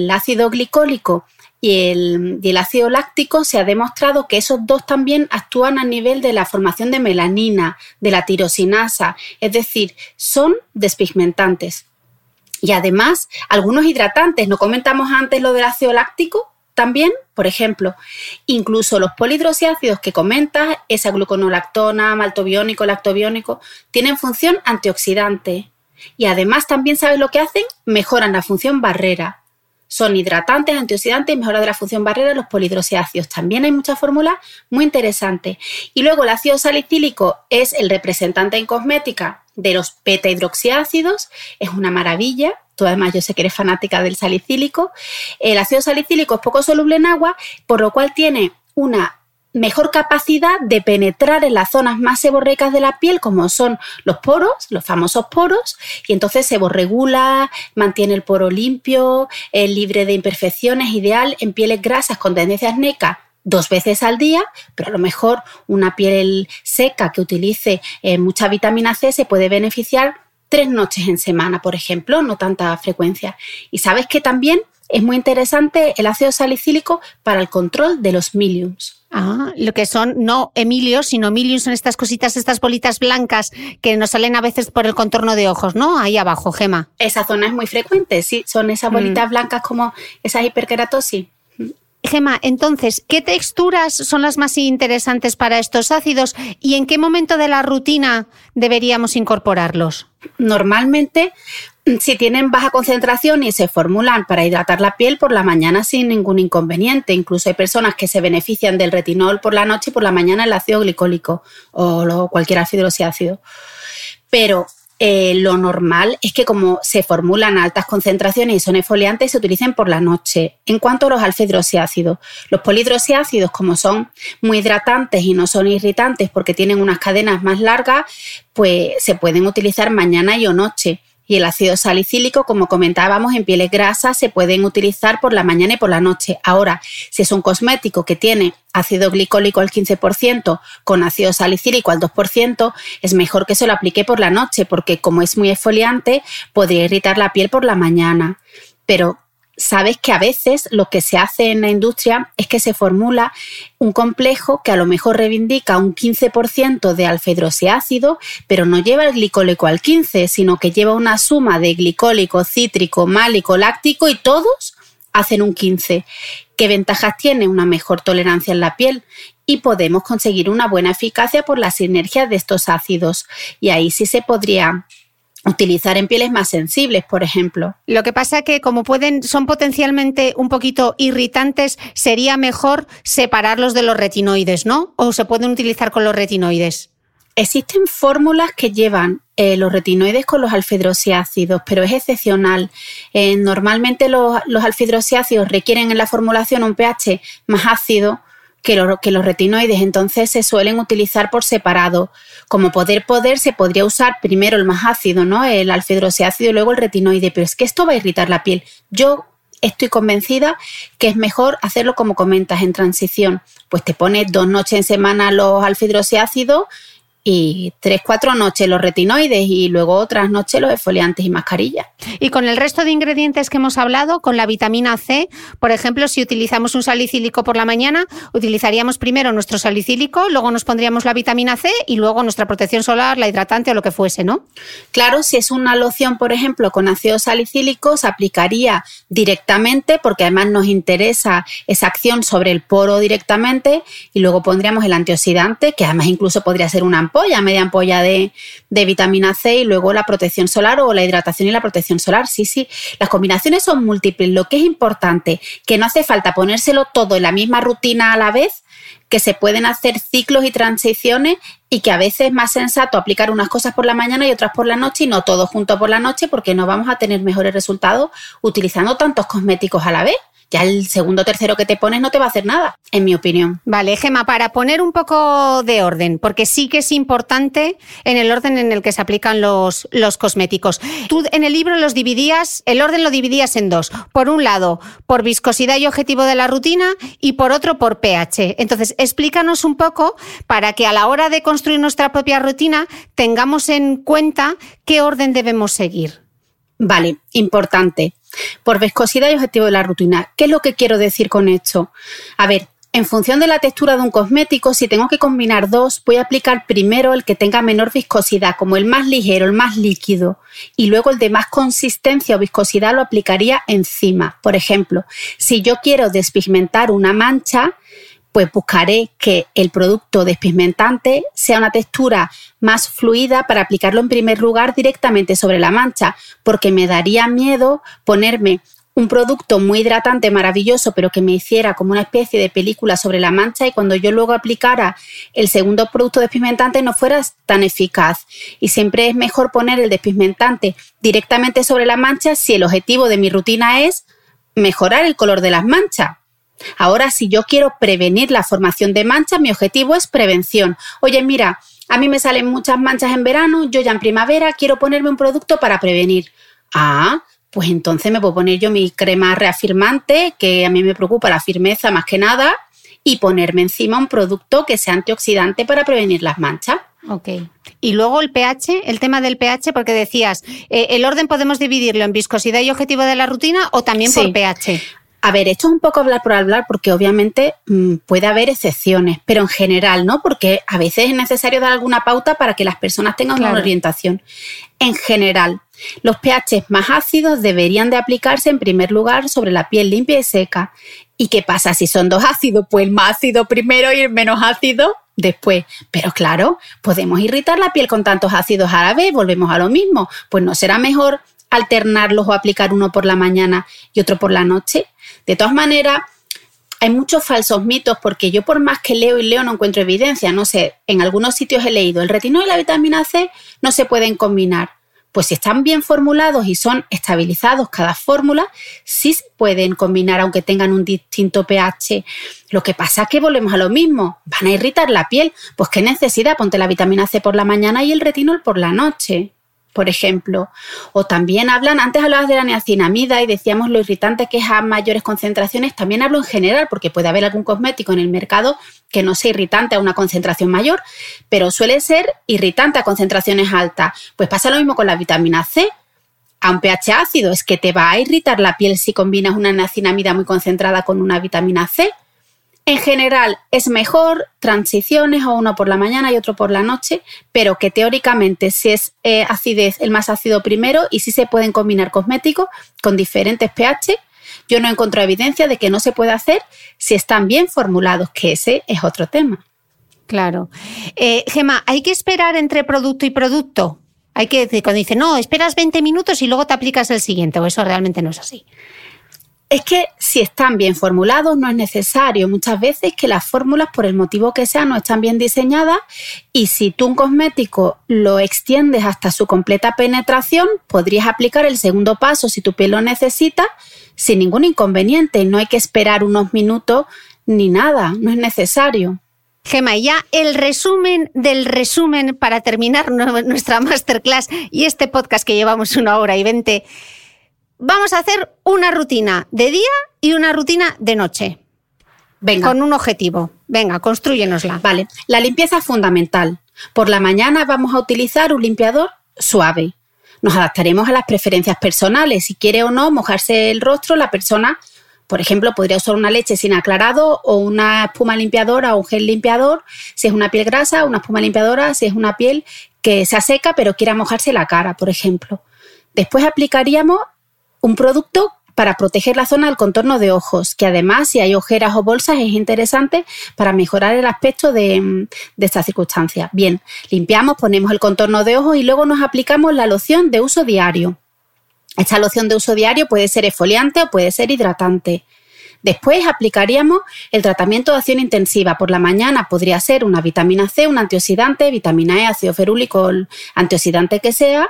S2: ácido glicólico y el, ácido láctico se ha demostrado que esos dos también actúan a nivel de la formación de melanina, de la tirosinasa, es decir, son despigmentantes. Y además, algunos hidratantes, no comentamos antes lo del ácido láctico, también, por ejemplo, incluso los polihidroxiácidos que comentas, esa gluconolactona, maltobiónico, lactobiónico, tienen función antioxidante. Y además también sabes lo que hacen, mejoran la función barrera. Son hidratantes, antioxidantes y mejora de la función barrera los polihidroxiácidos. También hay muchas fórmulas muy interesantes. Y luego el ácido salicílico es el representante en cosmética de los beta hidroxiácidos, es una maravilla. Tú además yo sé que eres fanática del salicílico. El ácido salicílico es poco soluble en agua, por lo cual tiene una mejor capacidad de penetrar en las zonas más seborreicas de la piel, como son los poros, los famosos poros, y entonces seborregula, mantiene el poro limpio, es libre de imperfecciones, ideal en pieles grasas con tendencia acnéica dos veces al día, pero a lo mejor una piel seca que utilice eh, mucha vitamina C se puede beneficiar tres noches en semana, por ejemplo, no tanta frecuencia. Y sabes que también es muy interesante el ácido salicílico para el control de los miliums.
S1: Ah, lo que son no emilios, sino miliums son estas cositas, estas bolitas blancas que nos salen a veces por el contorno de ojos, ¿no? Ahí abajo, Gema.
S2: Esa zona es muy frecuente, sí, son esas mm. bolitas blancas como esas hiperkeratosis.
S1: Gema, entonces, ¿qué texturas son las más interesantes para estos ácidos y en qué momento de la rutina deberíamos incorporarlos?
S2: Normalmente, si tienen baja concentración y se formulan para hidratar la piel por la mañana sin ningún inconveniente. Incluso hay personas que se benefician del retinol por la noche y por la mañana el ácido glicólico o cualquier ácido ácido. Pero eh, lo normal es que como se formulan altas concentraciones y son exfoliantes, se utilicen por la noche. En cuanto a los alfa-hidroxiácidos, los polihidroxiácidos, como son muy hidratantes y no son irritantes porque tienen unas cadenas más largas, pues se pueden utilizar mañana y o noche y el ácido salicílico, como comentábamos, en pieles grasas se pueden utilizar por la mañana y por la noche. Ahora, si es un cosmético que tiene ácido glicólico al 15% con ácido salicílico al 2%, es mejor que se lo aplique por la noche porque como es muy exfoliante, podría irritar la piel por la mañana. Pero sabes que a veces lo que se hace en la industria es que se formula un complejo que a lo mejor reivindica un 15% de alfa-hidroxiácido, pero no lleva el glicólico al 15, sino que lleva una suma de glicólico, cítrico, málico, láctico y todos hacen un 15. ¿Qué ventajas tiene? Una mejor tolerancia en la piel y podemos conseguir una buena eficacia por la sinergia de estos ácidos. Y ahí sí se podría utilizar en pieles más sensibles, por ejemplo.
S1: Lo que pasa que como pueden son potencialmente un poquito irritantes, sería mejor separarlos de los retinoides, ¿no? O se pueden utilizar con los retinoides.
S2: Existen fórmulas que llevan eh, los retinoides con los alfidroxiácidos, pero es excepcional. Eh, normalmente los, los alfidroxiácidos requieren en la formulación un pH más ácido, que, los retinoides entonces se suelen utilizar por separado. Como poder poder se podría usar primero el más ácido, ¿no? El alfa y luego el retinoide, pero es que esto va a irritar la piel. Yo estoy convencida que es mejor hacerlo como comentas en transición. Pues te pones dos noches en semana los alfa y tres, cuatro noches los retinoides y luego otras noches los exfoliantes y mascarillas.
S1: Y con el resto de ingredientes que hemos hablado, con la vitamina C, por ejemplo, si utilizamos un salicílico por la mañana, utilizaríamos primero nuestro salicílico, luego nos pondríamos la vitamina C y luego nuestra protección solar, la hidratante o lo que fuese, ¿no?
S2: Claro, si es una loción, por ejemplo, con ácido salicílico, se aplicaría directamente porque además nos interesa esa acción sobre el poro directamente y luego pondríamos el antioxidante, que además incluso podría ser una ampolla, media ampolla de, vitamina C y luego la protección solar o la hidratación y la protección solar. Sí, sí, las combinaciones son múltiples. Lo que es importante, que no hace falta ponérselo todo en la misma rutina a la vez, que se pueden hacer ciclos y transiciones y que a veces es más sensato aplicar unas cosas por la mañana y otras por la noche y no todo junto por la noche porque no vamos a tener mejores resultados utilizando tantos cosméticos a la vez ya el segundo o tercero que te pones no te va a hacer nada, en mi opinión.
S1: Vale, Gema, para poner un poco de orden, porque sí que es importante en el orden en el que se aplican los, los cosméticos. Tú en el libro los dividías, el orden lo dividías en dos. Por un lado, por viscosidad y objetivo de la rutina y por otro, por pH. Entonces, explícanos un poco para que a la hora de construir nuestra propia rutina tengamos en cuenta qué orden debemos seguir.
S2: Vale, importante. Por viscosidad y objetivo de la rutina. ¿Qué es lo que quiero decir con esto? A ver, en función de la textura de un cosmético, si tengo que combinar dos, voy a aplicar primero el que tenga menor viscosidad, como el más ligero, el más líquido, y luego el de más consistencia o viscosidad lo aplicaría encima. Por ejemplo, si yo quiero despigmentar una mancha, pues buscaré que el producto despigmentante sea una textura más fluida para aplicarlo en primer lugar directamente sobre la mancha, porque me daría miedo ponerme un producto muy hidratante, maravilloso, pero que me hiciera como una especie de película sobre la mancha y cuando yo luego aplicara el segundo producto despigmentante no fuera tan eficaz. Y siempre es mejor poner el despigmentante directamente sobre la mancha si el objetivo de mi rutina es mejorar el color de las manchas. Ahora, si yo quiero prevenir la formación de manchas, mi objetivo es prevención. Oye, mira, a mí me salen muchas manchas en verano, yo ya en primavera quiero ponerme un producto para prevenir. Ah, pues entonces me puedo poner yo mi crema reafirmante, que a mí me preocupa la firmeza más que nada, y ponerme encima un producto que sea antioxidante para prevenir las manchas.
S1: Ok. Y luego el pH, el tema del pH, porque decías, eh, el orden podemos dividirlo en viscosidad y objetivo de la rutina o también por pH.
S2: A ver, esto es un poco hablar por hablar porque obviamente mm, puede haber excepciones, pero en general, ¿no? Porque a veces es necesario dar alguna pauta para que las personas tengan una orientación. En general, los pH más ácidos deberían de aplicarse en primer lugar sobre la piel limpia y seca. ¿Y qué pasa si son dos ácidos? Pues el más ácido primero y el menos ácido después. Pero claro, podemos irritar la piel con tantos ácidos a la vez, volvemos a lo mismo. Pues no será mejor alternarlos o aplicar uno por la mañana y otro por la noche. De todas maneras, hay muchos falsos mitos porque yo por más que leo y leo no encuentro evidencia. No sé, en algunos sitios he leído el retinol y la vitamina C no se pueden combinar. Pues si están bien formulados y son estabilizados cada fórmula, sí se pueden combinar aunque tengan un distinto pH. Lo que pasa es que volvemos a lo mismo, van a irritar la piel. Pues qué necesidad, ponte la vitamina C por la mañana y el retinol por la noche por ejemplo. O también hablan, antes hablabas de la niacinamida y decíamos lo irritante que es a mayores concentraciones, también hablo en general porque puede haber algún cosmético en el mercado que no sea irritante a una concentración mayor, pero suele ser irritante a concentraciones altas. Pues pasa lo mismo con la vitamina C. A un pH ácido es que te va a irritar la piel si combinas una niacinamida muy concentrada con una vitamina C. En general es mejor transiciones o uno por la mañana y otro por la noche, pero que teóricamente si es eh, acidez el más ácido primero y si se pueden combinar cosméticos con diferentes pH. Yo no encuentro evidencia de que no se puede hacer si están bien formulados, que ese es otro tema.
S1: Claro. Eh, Gema, ¿hay que esperar entre producto y producto? Hay que, cuando dice, no, esperas 20 minutos y luego te aplicas el siguiente, o eso realmente no es así.
S2: Es que si están bien formulados no es necesario muchas veces que las fórmulas por el motivo que sea no están bien diseñadas y si tú un cosmético lo extiendes hasta su completa penetración podrías aplicar el segundo paso si tu piel lo necesita sin ningún inconveniente. No hay que esperar unos minutos ni nada, no es necesario.
S1: Gema, ya el resumen del resumen para terminar nuestra masterclass y este podcast que llevamos una hora y veinte vamos a hacer una rutina de día y una rutina de noche. Venga. Con un objetivo. Venga, construyenosla.
S2: Vale. La limpieza es fundamental. Por la mañana vamos a utilizar un limpiador suave. Nos adaptaremos a las preferencias personales. Si quiere o no mojarse el rostro, la persona, por ejemplo, podría usar una leche sin aclarado o una espuma limpiadora o un gel limpiador. Si es una piel grasa, una espuma limpiadora. Si es una piel que sea seca pero quiera mojarse la cara, por ejemplo. Después aplicaríamos un producto para proteger la zona del contorno de ojos, que además si hay ojeras o bolsas es interesante para mejorar el aspecto de, de esta circunstancia. Bien, limpiamos, ponemos el contorno de ojos y luego nos aplicamos la loción de uso diario. Esta loción de uso diario puede ser esfoliante o puede ser hidratante. Después aplicaríamos el tratamiento de acción intensiva. Por la mañana podría ser una vitamina C, un antioxidante, vitamina E, ácido ferúlico, antioxidante que sea.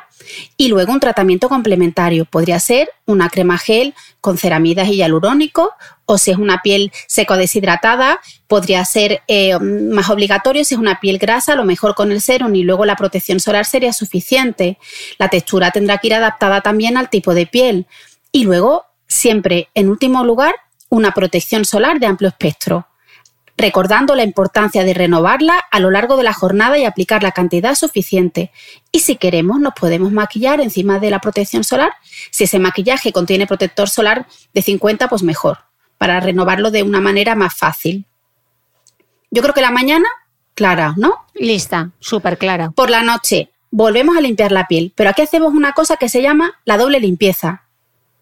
S2: Y luego un tratamiento complementario. Podría ser una crema gel con ceramidas y hialurónico. O si es una piel seco deshidratada, podría ser eh, más obligatorio. Si es una piel grasa, a lo mejor con el serum y luego la protección solar sería suficiente. La textura tendrá que ir adaptada también al tipo de piel. Y luego, siempre, en último lugar, una protección solar de amplio espectro, recordando la importancia de renovarla a lo largo de la jornada y aplicar la cantidad suficiente. Y si queremos, nos podemos maquillar encima de la protección solar. Si ese maquillaje contiene protector solar de 50, pues mejor, para renovarlo de una manera más fácil. Yo creo que la mañana, clara, ¿no?
S1: Lista, súper clara.
S2: Por la noche, volvemos a limpiar la piel, pero aquí hacemos una cosa que se llama la doble limpieza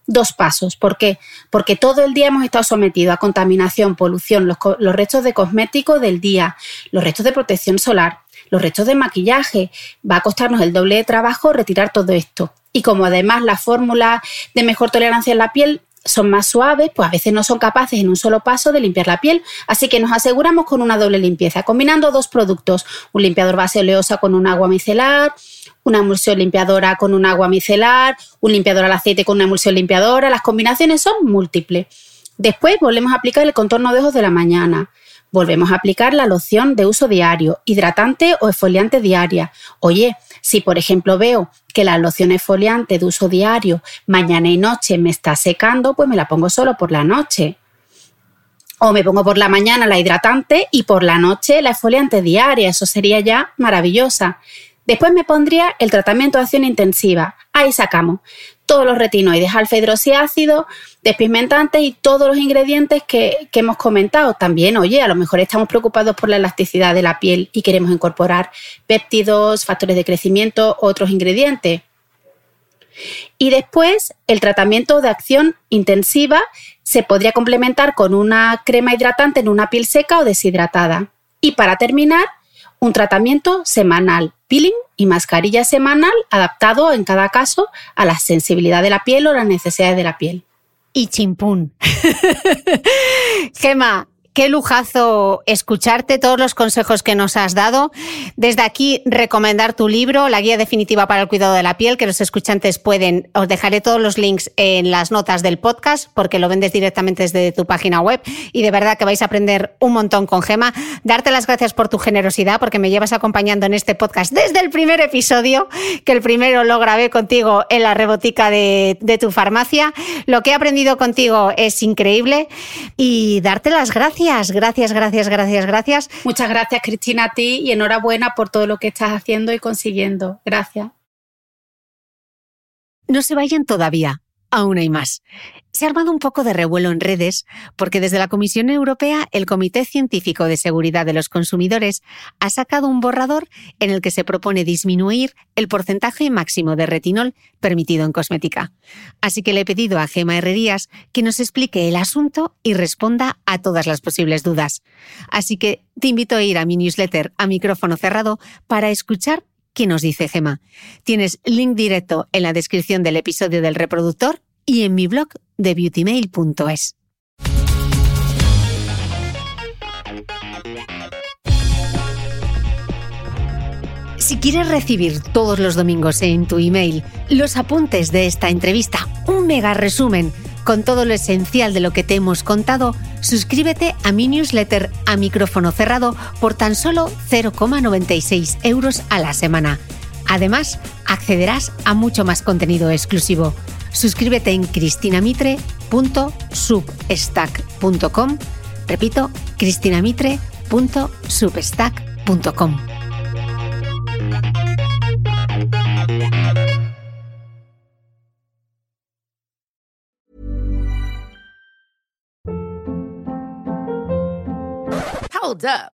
S2: dos pasos. ¿Por qué? Porque todo el día hemos estado sometidos a contaminación, polución, los, restos de cosméticos del día, los restos de protección solar, los restos de maquillaje. Va a costarnos el doble de trabajo retirar todo esto. Y como además las fórmulas de mejor tolerancia en la piel son más suaves, pues a veces no son capaces en un solo paso de limpiar la piel. Así que nos aseguramos con una doble limpieza, combinando dos productos, un limpiador base oleosa con un agua micelar, una emulsión limpiadora con un agua micelar, un limpiador al aceite con una emulsión limpiadora. Las combinaciones son múltiples. Después volvemos a aplicar el contorno de ojos de la mañana. Volvemos a aplicar la loción de uso diario, hidratante o esfoliante diaria. Oye, si por ejemplo veo que la loción esfoliante de uso diario mañana y noche me está secando, pues me la pongo solo por la noche. O me pongo por la mañana la hidratante y por la noche la esfoliante diaria. Eso sería ya maravillosa. Después me pondría el tratamiento de acción intensiva. Ahí sacamos todos los retinoides, alfa hidroxiácido, despigmentantes y todos los ingredientes que, que, hemos comentado. También, oye, a lo mejor estamos preocupados por la elasticidad de la piel y queremos incorporar péptidos, factores de crecimiento, otros ingredientes. Y después, el tratamiento de acción intensiva se podría complementar con una crema hidratante en una piel seca o deshidratada. Y para terminar, un tratamiento semanal, peeling y mascarilla semanal adaptado en cada caso a la sensibilidad de la piel o las necesidades de la piel.
S1: Y chimpún. Gema, qué lujazo escucharte todos los consejos que nos has dado. Desde aquí recomendar tu libro, La Guía Definitiva para el Cuidado de la Piel, que los escuchantes pueden, os dejaré todos los links en las notas del podcast porque lo vendes directamente desde tu página web y de verdad que vais a aprender un montón con Gema. Darte las gracias por tu generosidad porque me llevas acompañando en este podcast desde el primer episodio, que el primero lo grabé contigo en la rebotica de, de tu farmacia. Lo que he aprendido contigo es increíble y darte las gracias gracias, gracias, gracias, gracias,
S2: Muchas gracias, Cristina, a ti y enhorabuena por todo lo que estás haciendo y consiguiendo. Gracias.
S1: No se vayan todavía, aún hay más. Se ha armado un poco de revuelo en redes porque desde la Comisión Europea el Comité Científico de Seguridad de los Consumidores ha sacado un borrador en el que se propone disminuir el porcentaje máximo de retinol permitido en cosmética. Así que le he pedido a Gema Herrerías que nos explique el asunto y responda a todas las posibles dudas. Así que te invito a ir a mi newsletter a micrófono cerrado para escuchar qué nos dice Gema. Tienes link directo en la descripción del episodio del reproductor y en mi blog de beautymail.es. Si quieres recibir todos los domingos en tu email los apuntes de esta entrevista, un mega resumen con todo lo esencial de lo que te hemos contado, suscríbete a mi newsletter a micrófono cerrado por tan solo 0,96 euros a la semana. Además, accederás a mucho más contenido exclusivo. Suscríbete en cristinamitre.substack.com. Repito, cristinamitre.substack.com.
S3: Hold up.